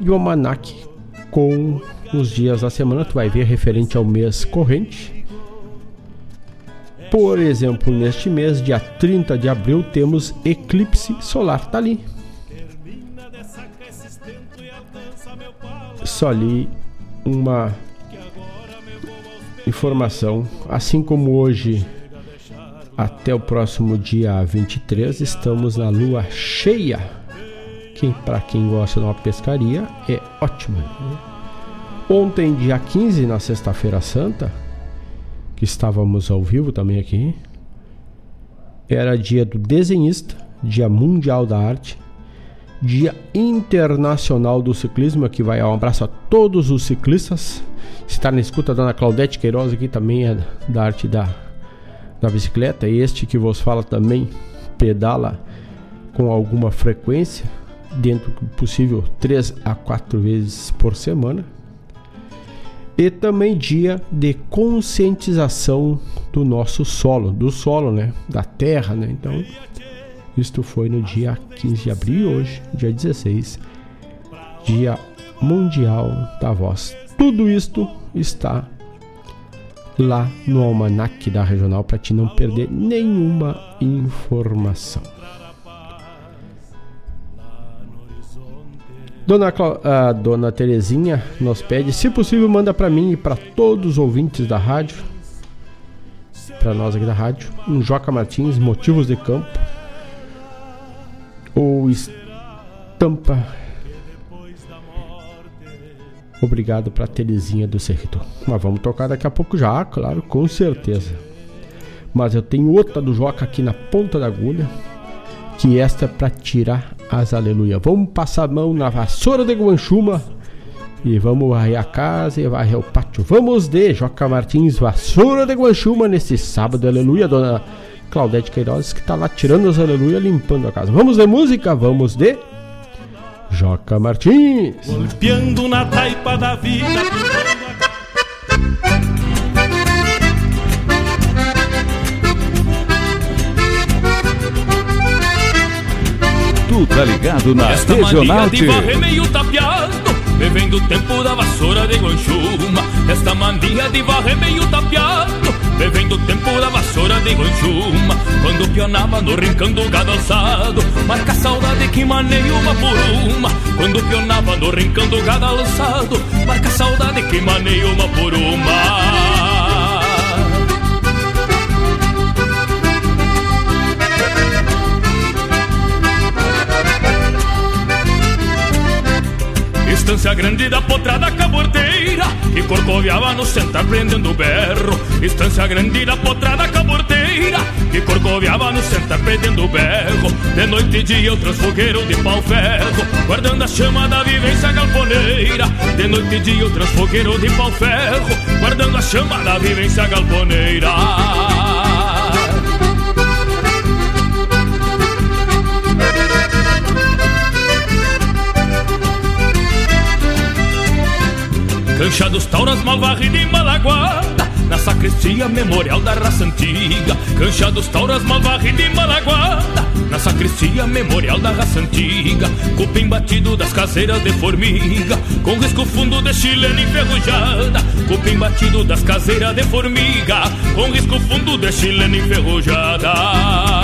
e o almanac com os dias da semana. Tu vai ver referente ao mês corrente. Por exemplo, neste mês, dia 30 de abril, temos eclipse solar. Tá ali. Só ali uma informação. Assim como hoje, até o próximo dia 23, estamos na lua cheia. Que para quem gosta de uma pescaria é ótimo. Ontem, dia 15, na Sexta-feira Santa, que estávamos ao vivo também aqui, era dia do desenhista, dia mundial da arte, dia internacional do ciclismo, que vai um abraço a todos os ciclistas está na escuta, a dona Claudete Queiroz aqui também é da arte da, da bicicleta. Este que vos fala também pedala com alguma frequência, dentro do possível 3 a 4 vezes por semana. E também dia de conscientização do nosso solo, do solo, né? Da terra, né? Então, isto foi no dia 15 de abril, hoje, dia 16, dia mundial da voz. Tudo isto está lá no almanac da regional para te não perder nenhuma informação. Dona, a dona Terezinha nos pede, se possível, manda para mim e para todos os ouvintes da rádio, para nós aqui da rádio, um Joca Martins, Motivos de Campo, ou estampa Obrigado pra Terezinha do Cerrito. Mas vamos tocar daqui a pouco já, claro, com certeza. Mas eu tenho outra do Joca aqui na ponta da agulha. Que esta é pra tirar as aleluia. Vamos passar a mão na vassoura de Guanchuma. E vamos varrer a casa e varrer o pátio. Vamos de Joca Martins, vassoura de Guanchuma, nesse sábado, aleluia, dona Claudete Queiroz, que tá lá tirando as aleluia, limpando a casa. Vamos de música, vamos de Joca Martins. Golpeando na taipa da vida. Tu tá ligado na Esta Regional varrer meio tapeado Bebendo o tempo da vassoura de Guanchuma Esta mania de varrer meio tapeado Bebendo tempo da vassoura de Guanchuma Quando pionava no rincão do gado alçado. Marca a saudade que maneia uma por uma Quando pionava no rincão do gado alçado. Marca a saudade que maneia uma por uma. Estância grande da potrada corcoviava no centro prendendo berro Estância grande da potrada caborteira E corcoviava no centro prendendo berro De noite e dia outros fogueiro de pau ferro Guardando a chama da vivência galponeira De noite e dia outros fogueiro de pau ferro Guardando a chama da vivência galponeira Cancha dos Tauras, Malvarrida e Malaguada Na sacristia memorial da raça antiga. Cancha dos Tauras, Malvarrida e Malaguada Na sacristia memorial da raça antiga. Cupim batido das caseiras de formiga. Com risco fundo de chilena enferrujada. Cupim batido das caseiras de formiga. Com risco fundo de chilena enferrujada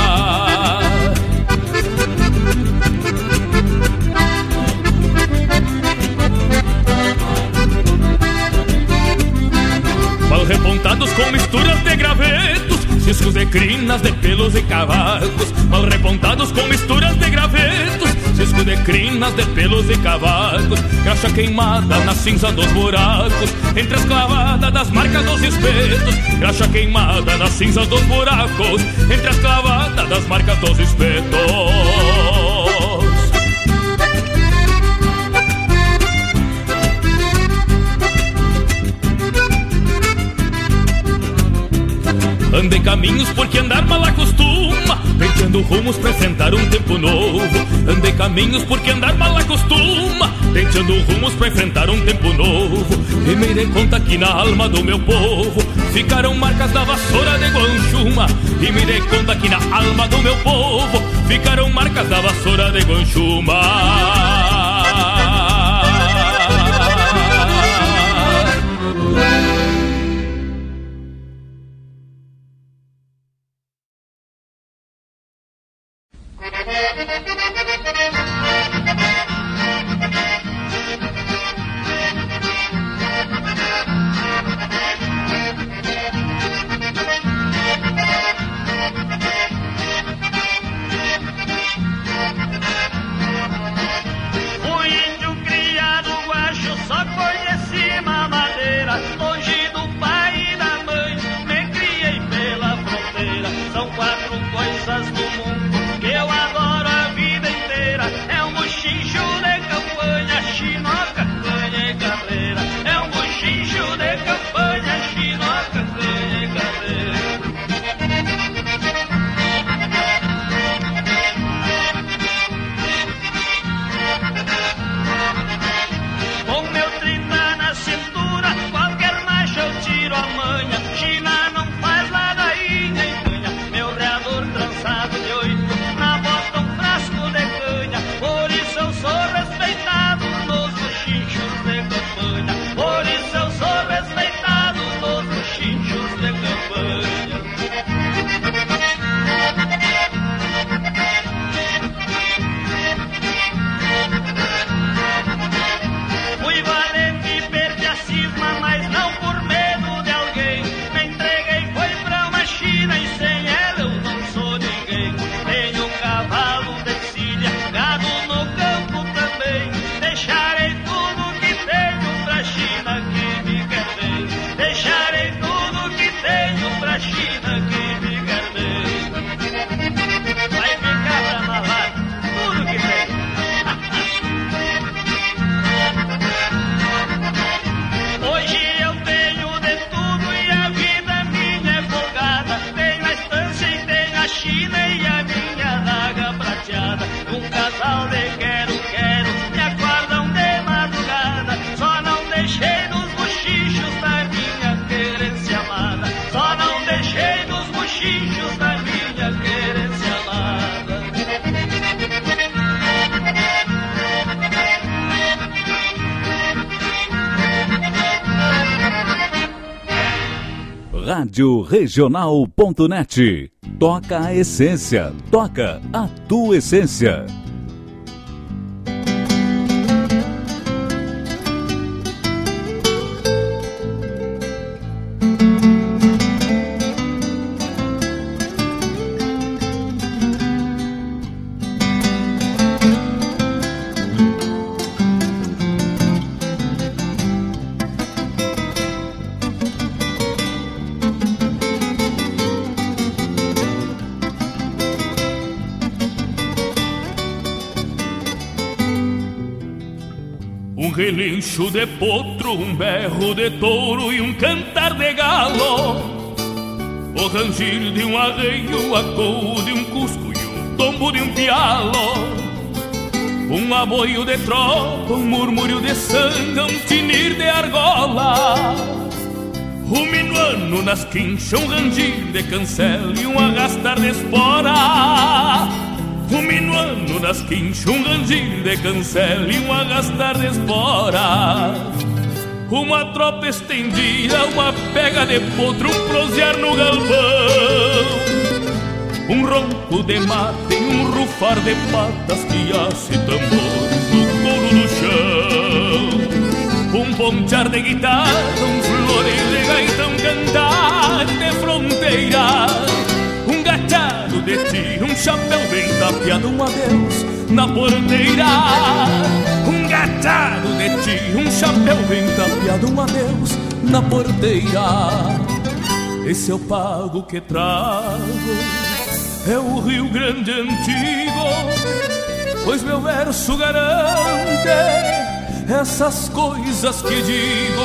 riscos de crinas, de pelos e cavalos, mal repontados com misturas de gravetos, riscos de crinas, de pelos e cavalos, graxa queimada na cinza dos buracos, entre as clavadas das marcas dos espetos, graxa queimada na cinza dos buracos, entre as clavadas das marcas dos espetos. Caminhos porque andar mal acostuma. Tentando rumos pra enfrentar um tempo novo. Andei caminhos porque andar mal acostuma. Tentando rumos pra enfrentar um tempo novo. E me dei conta que na alma do meu povo Ficaram marcas da vassoura de Guanchuma. E me dei conta que na alma do meu povo Ficaram marcas da vassoura de Guanchuma Regional.net. Toca a essência, toca a tua essência. De potro, um berro de touro e um cantar de galo. O rangir de um arreio, a cor de um cusco e o tombo de um pialo. Um aboio de tropa, um murmúrio de sanga, um tinir de argola. O minuano nas quinchas, um rangir de cancela e um arrastar de espora. Um minuano nas quinchas, um rangir de cancela e um agastar de espora. Uma tropa estendida, uma pega de potro, um prosear no galpão. Um ronco de mate, um rufar de patas que hace tambores no couro do chão. Um ponchar de guitarra, um floreio de gaita, um cantar de fronteira de ti, um chapéu bem tapeado, um adeus na porteira. Um gachado de ti, um chapéu bem tapeado, um adeus na porteira. Esse é o pago que trago, é o Rio Grande antigo, pois meu verso garante essas coisas que digo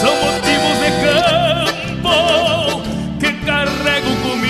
são motivos de campo que carrego comigo.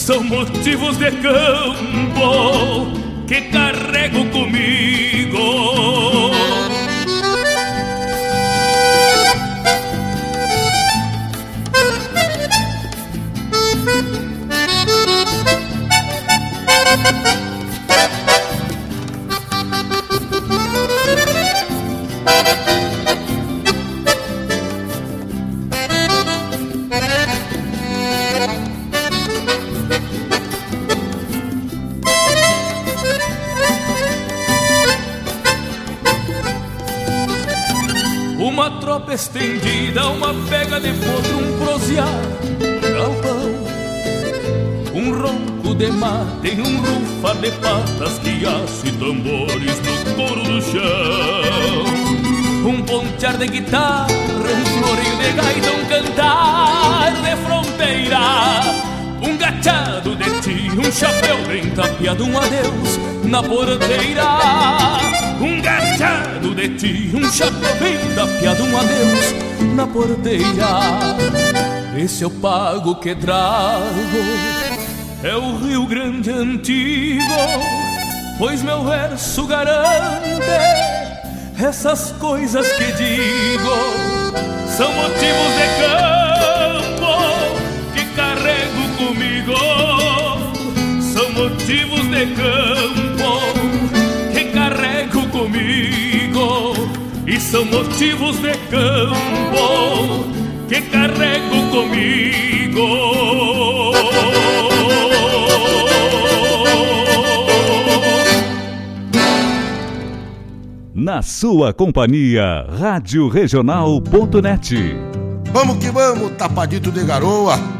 São motivos de campo que carrego comigo. Tropa estendida, uma pega de potro, um prosear, galpão Um ronco de mate, um rufa de patas que aço tambores no couro do chão. Um pontear de guitarra, um floreio de gaita, um cantar de fronteira Um gachado de ti, um chapéu bem tapeado, um adeus na porteira um gachado de ti, um bem tapeado, um adeus na porteira. Esse é o pago que trago, é o Rio Grande antigo, pois meu verso garante essas coisas que digo. São motivos de campo que carrego comigo, são motivos de campo comigo e são motivos de campo que carrego comigo. Na sua companhia, Rádio Regional.net. Vamos que vamos, tapadito de garoa.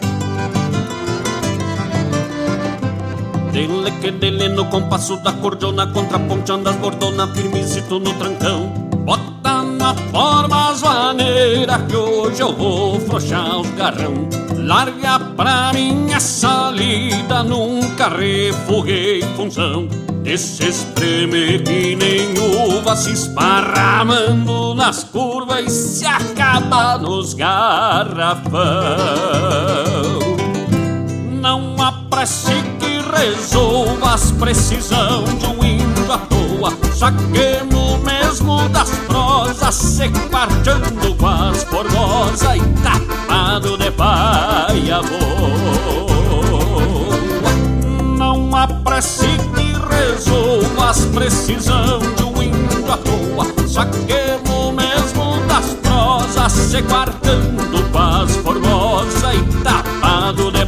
Dele que dele no compasso da cordiona, contraponteando as bordonas, firmezito no trancão. Bota na forma as maneiras que hoje eu vou frouxar os garrão. Larga pra mim essa lida, nunca refuguei função. Desse espreme que nem uva se esparramando nas curvas e se acaba nos garrafão. Não apresse que resolva as precisão de um índio à toa, saquemos mesmo das prosas, se quarteando as formosa e tapado de paia boa. Não apresse que resolva as precisão de um índio à toa, saquemos mesmo das prosas, se quarteando com as formosa e tapado de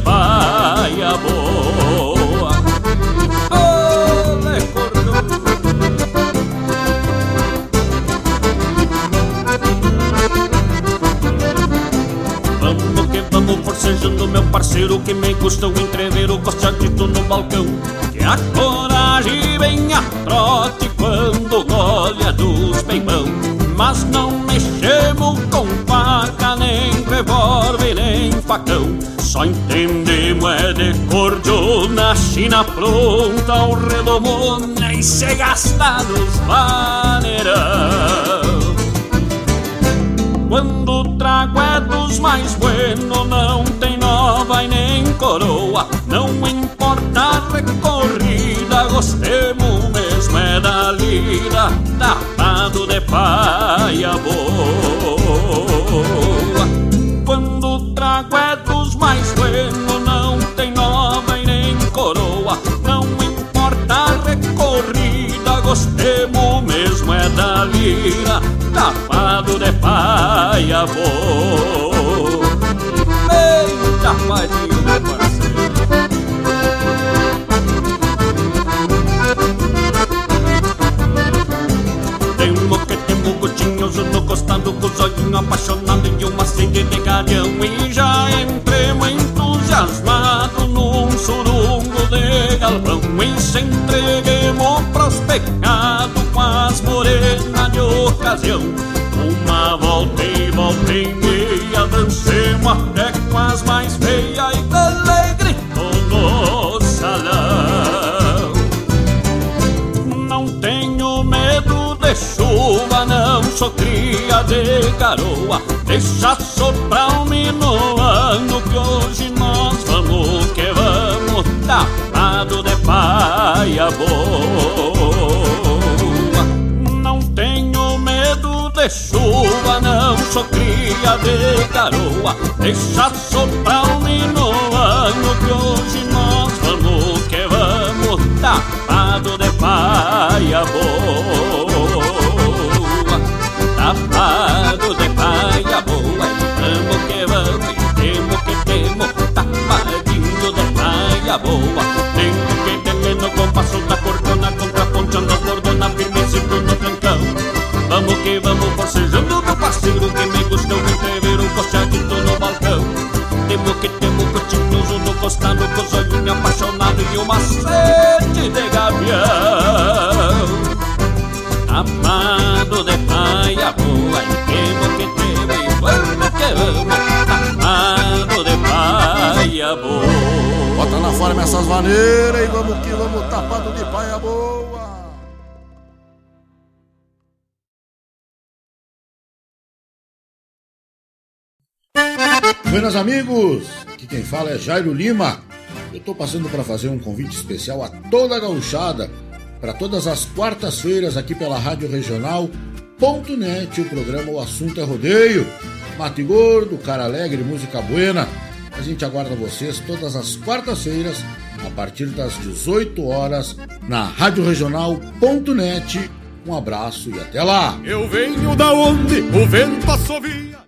parceiro que me custa o entrever o costadito no balcão. Que a coragem vem a trote quando olha dos peibão. Mas não mexemos com faca, nem revólver, nem facão. Só entendemos é de cordiona, china pronta, o redomona E se gasta nos vaneirão. Quando o trago é dos mais bueno, não nova e nem coroa. Não importa a recorrida, gostemos mesmo é da lira, tapado de paia boa. Quando o trago é dos mais bueno, não tem nova e nem coroa. Não importa a recorrida, gostemos mesmo é da lira, tapado de paia boa. Costado com os olhinhos apaixonados e uma sede de garião E já entremos entusiasmado num surungo de galpão. E se entreguemos pros pecados com as morenas de ocasião. Uma volta e volta e meia dancemos até com as mais feias de garoa Deixa soprar um minuano que hoje nós vamos que vamos Tapado de paia boa. Não tenho medo de chuva, não sou cria de garoa Deixa soprar um minuano que hoje nós vamos que vamos Tapado de paia boa Tapado de paia boa Vamos que vamos e temo que temo Tapadinho de paia boa. Temo que temo no compasso da cordona Contraponteando as bordonas firmecito no trancão. Vamos que vamos forcejando do parceiro Que me gostou entrever um costeadito no balcão. Temo que temo cotinhoso no costado Com os olhinhos apaixonados e uma sede de gavião Amado de paia boa E temo que temo e vamos que vamos Amado de paia boa Bota na forma essas maneiras e vamos que vamos tapado de paia boa. Buenas amigos, aqui quem fala é Jairo Lima. Eu tô passando para fazer um convite especial a toda a gauchada para todas as quartas-feiras aqui pela Rádio Regional ponto net, o programa O Assunto é Rodeio. Mate Gordo, Cara Alegre, Música Buena. A gente aguarda vocês todas as quartas-feiras, a partir das 18 horas, na Rádio Regional ponto net. Um abraço e até lá! Eu venho da onde o vento assovia.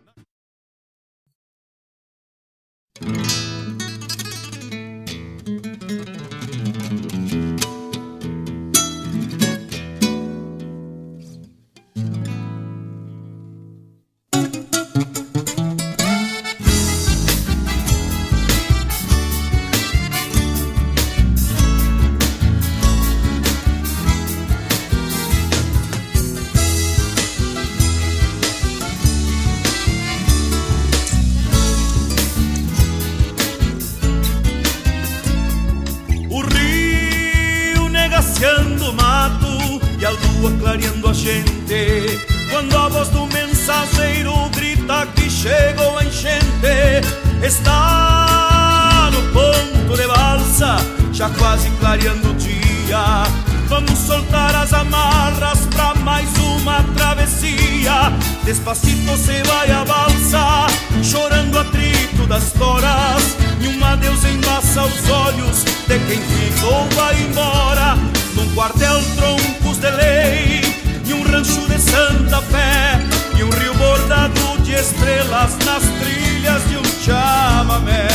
Despacito se vai a balsa, chorando atrito das toras. E um adeus embaça os olhos de quem ficou vai embora. Num quartel troncos de lei, e um rancho de Santa Fé, e um rio bordado de estrelas nas trilhas de um chamamé.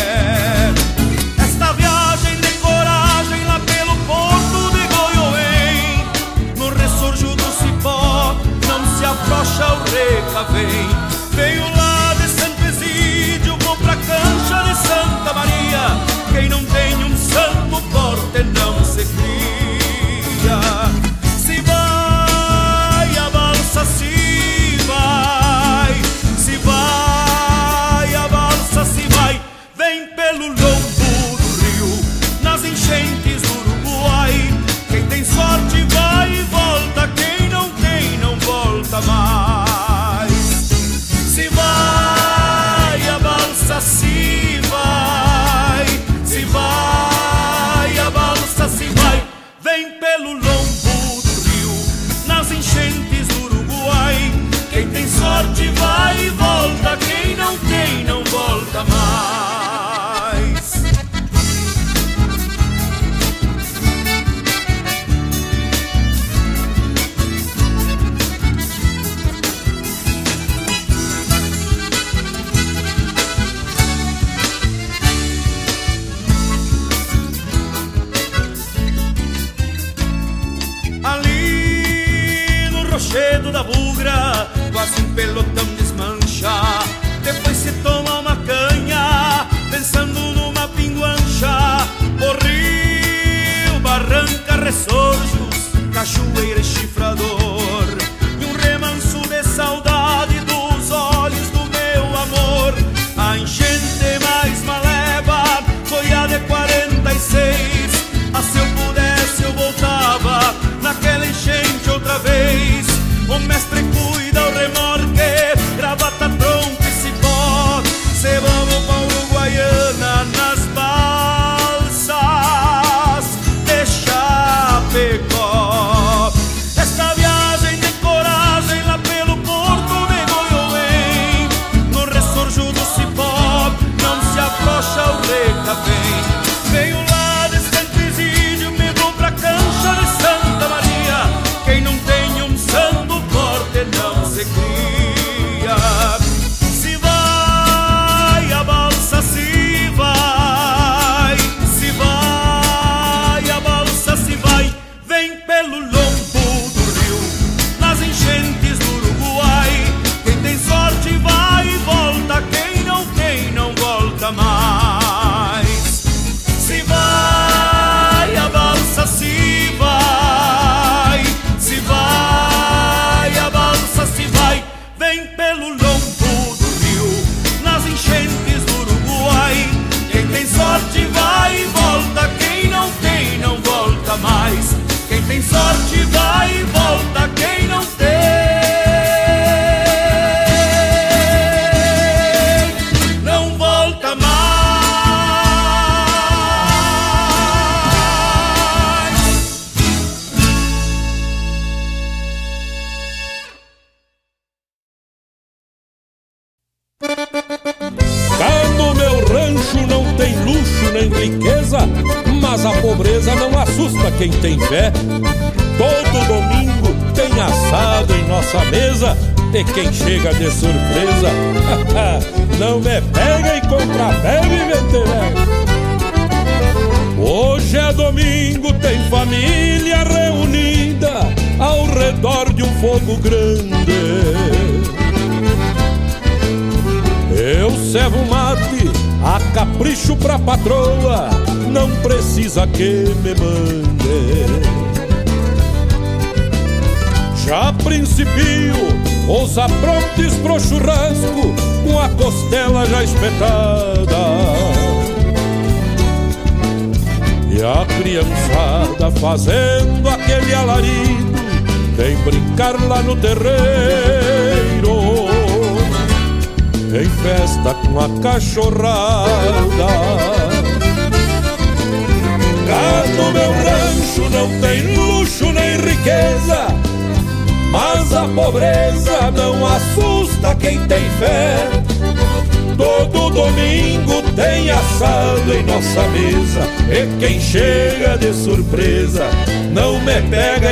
Se afrouxa o recavém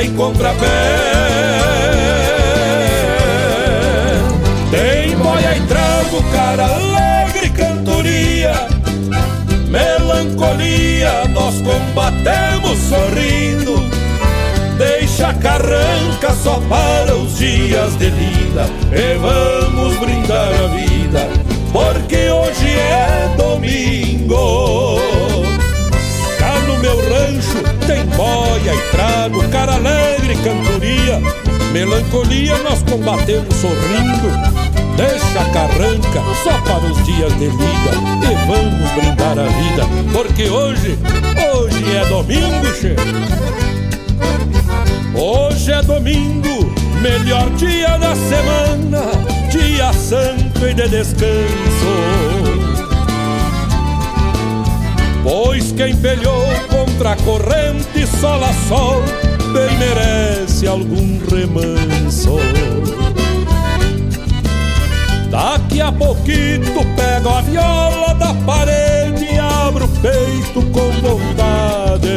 e contrapé. Tem boia e trago, cara alegre, cantoria, melancolia, nós combatemos sorrindo. Deixa carranca só para os dias de linda e vamos trago cara alegre cantoria. Melancolia nós combatemos sorrindo. Deixa a carranca só para os dias de vida e vamos brindar a vida, porque hoje, hoje é domingo, che. Hoje é domingo, melhor dia da semana, dia santo e de descanso. Pois quem pelhou contra a corrente sol a sol Bem merece algum remanso. Daqui a pouquito pego a viola da parede E abro o peito com vontade.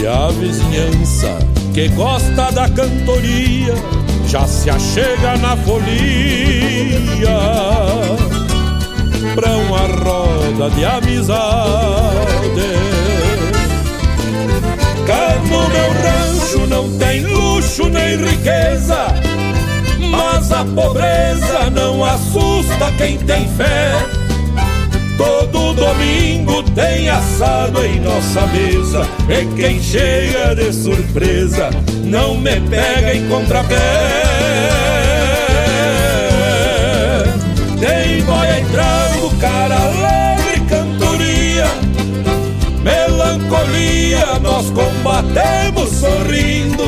E a vizinhança que gosta da cantoria já se achega na folia pra uma roda de amizade. Cá no meu rancho não tem luxo nem riqueza, mas a pobreza não assusta quem tem fé. Todo domingo tem assado em nossa mesa, e quem chega de surpresa não me pega em contrapé. Tem boia entrar cara alegre, cantoria, melancolia, nós combatemos sorrindo.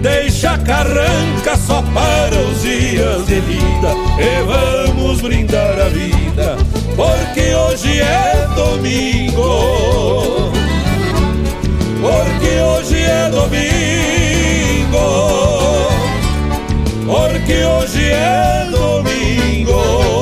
Deixa a carranca só para os dias de vida e vamos brindar a vida, porque hoje é domingo. Porque hoje é domingo. Porque hoje é domingo.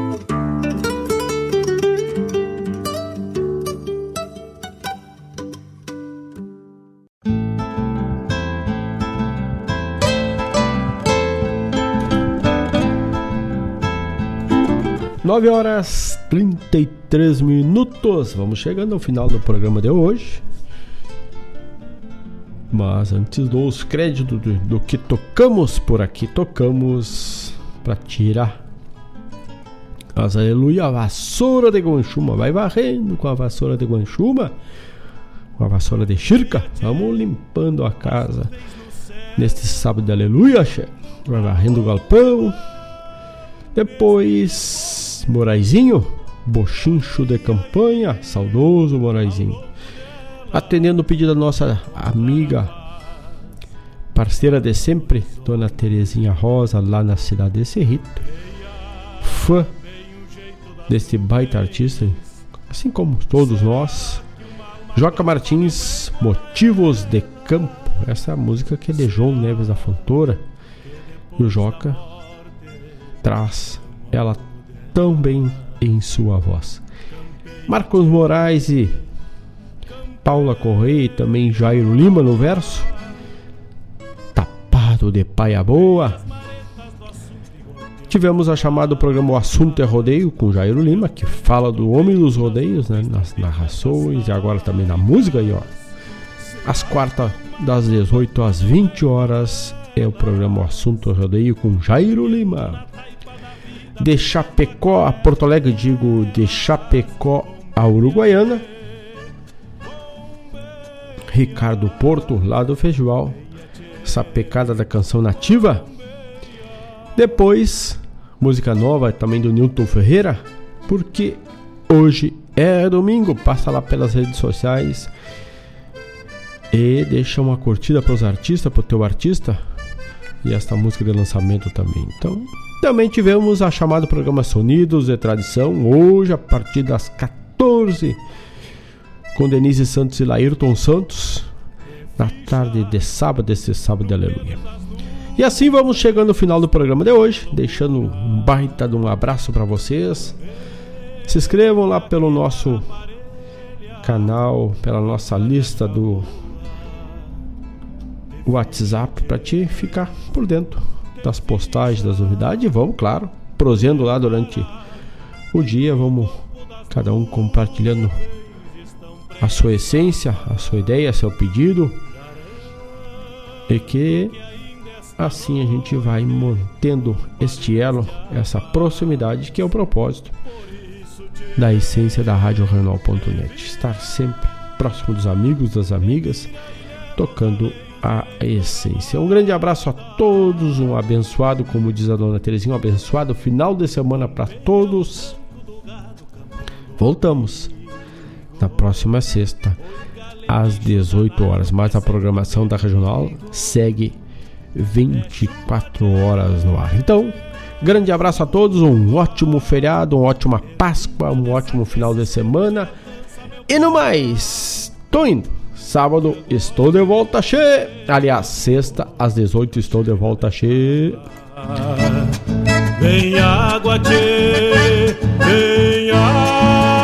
Nove horas 33 minutos. Vamos chegando ao final do programa de hoje. Mas antes dos créditos do, do que tocamos por aqui, tocamos para tirar as aleluia, a vassoura de guanchuma. Vai varrendo com a vassoura de guanchuma, com a vassoura de chirca. Vamos limpando a casa neste sábado de aleluia. Vai varrendo o galpão. Depois, Moraizinho, bochincho de campanha, saudoso Moraizinho. Atendendo o pedido da nossa amiga, parceira de sempre, Dona Terezinha Rosa, lá na cidade de Cerrito. Fã desse baita artista, assim como todos nós. Joca Martins, Motivos de Campo. Essa é música que é de João Neves da Fontoura. E o Joca traz ela tão bem em sua voz. Marcos Moraes e Paula Correia e também Jairo Lima no verso. Tapado de paia boa. Tivemos a chamada programa O Assunto é Rodeio com Jairo Lima, que fala do homem dos rodeios, né, nas narrações e agora também na música aí, ó. Às quartas, das 18 às 20 horas, é o programa O Assunto é Rodeio com Jairo Lima. De Chapecó a Porto Alegre, digo de Chapecó a Uruguaiana. Ricardo Porto, lá do Feijoal. Essa pecada da canção nativa. Depois, música nova também do Newton Ferreira. Porque hoje é domingo. Passa lá pelas redes sociais. E deixa uma curtida para os artistas, para o teu artista. E esta música de lançamento também. Então, também tivemos a chamada programa Sonidos de Tradição. Hoje, a partir das 14 com Denise Santos e Laírton Santos, na tarde de sábado, esse sábado de aleluia. E assim vamos chegando ao final do programa de hoje, deixando um baita de um abraço para vocês. Se inscrevam lá pelo nosso canal, pela nossa lista do WhatsApp para te ficar por dentro das postagens, das novidades. E vamos, claro, prosendo lá durante o dia, vamos cada um compartilhando a sua essência, a sua ideia, seu pedido. E que assim a gente vai mantendo este elo, essa proximidade que é o propósito da essência da Rádio. Estar sempre próximo dos amigos, das amigas, tocando a essência. Um grande abraço a todos, um abençoado, como diz a dona Terezinha, um abençoado final de semana para todos. Voltamos na próxima sexta, às 18 horas. Mas a programação da regional segue 24 horas no ar. Então, grande abraço a todos, um ótimo feriado, uma ótima Páscoa, um ótimo final de semana. E no mais, tô indo. Sábado estou de volta cheio. Aliás, sexta às 18 estou de volta cheio. Vem água, tchê, vem água.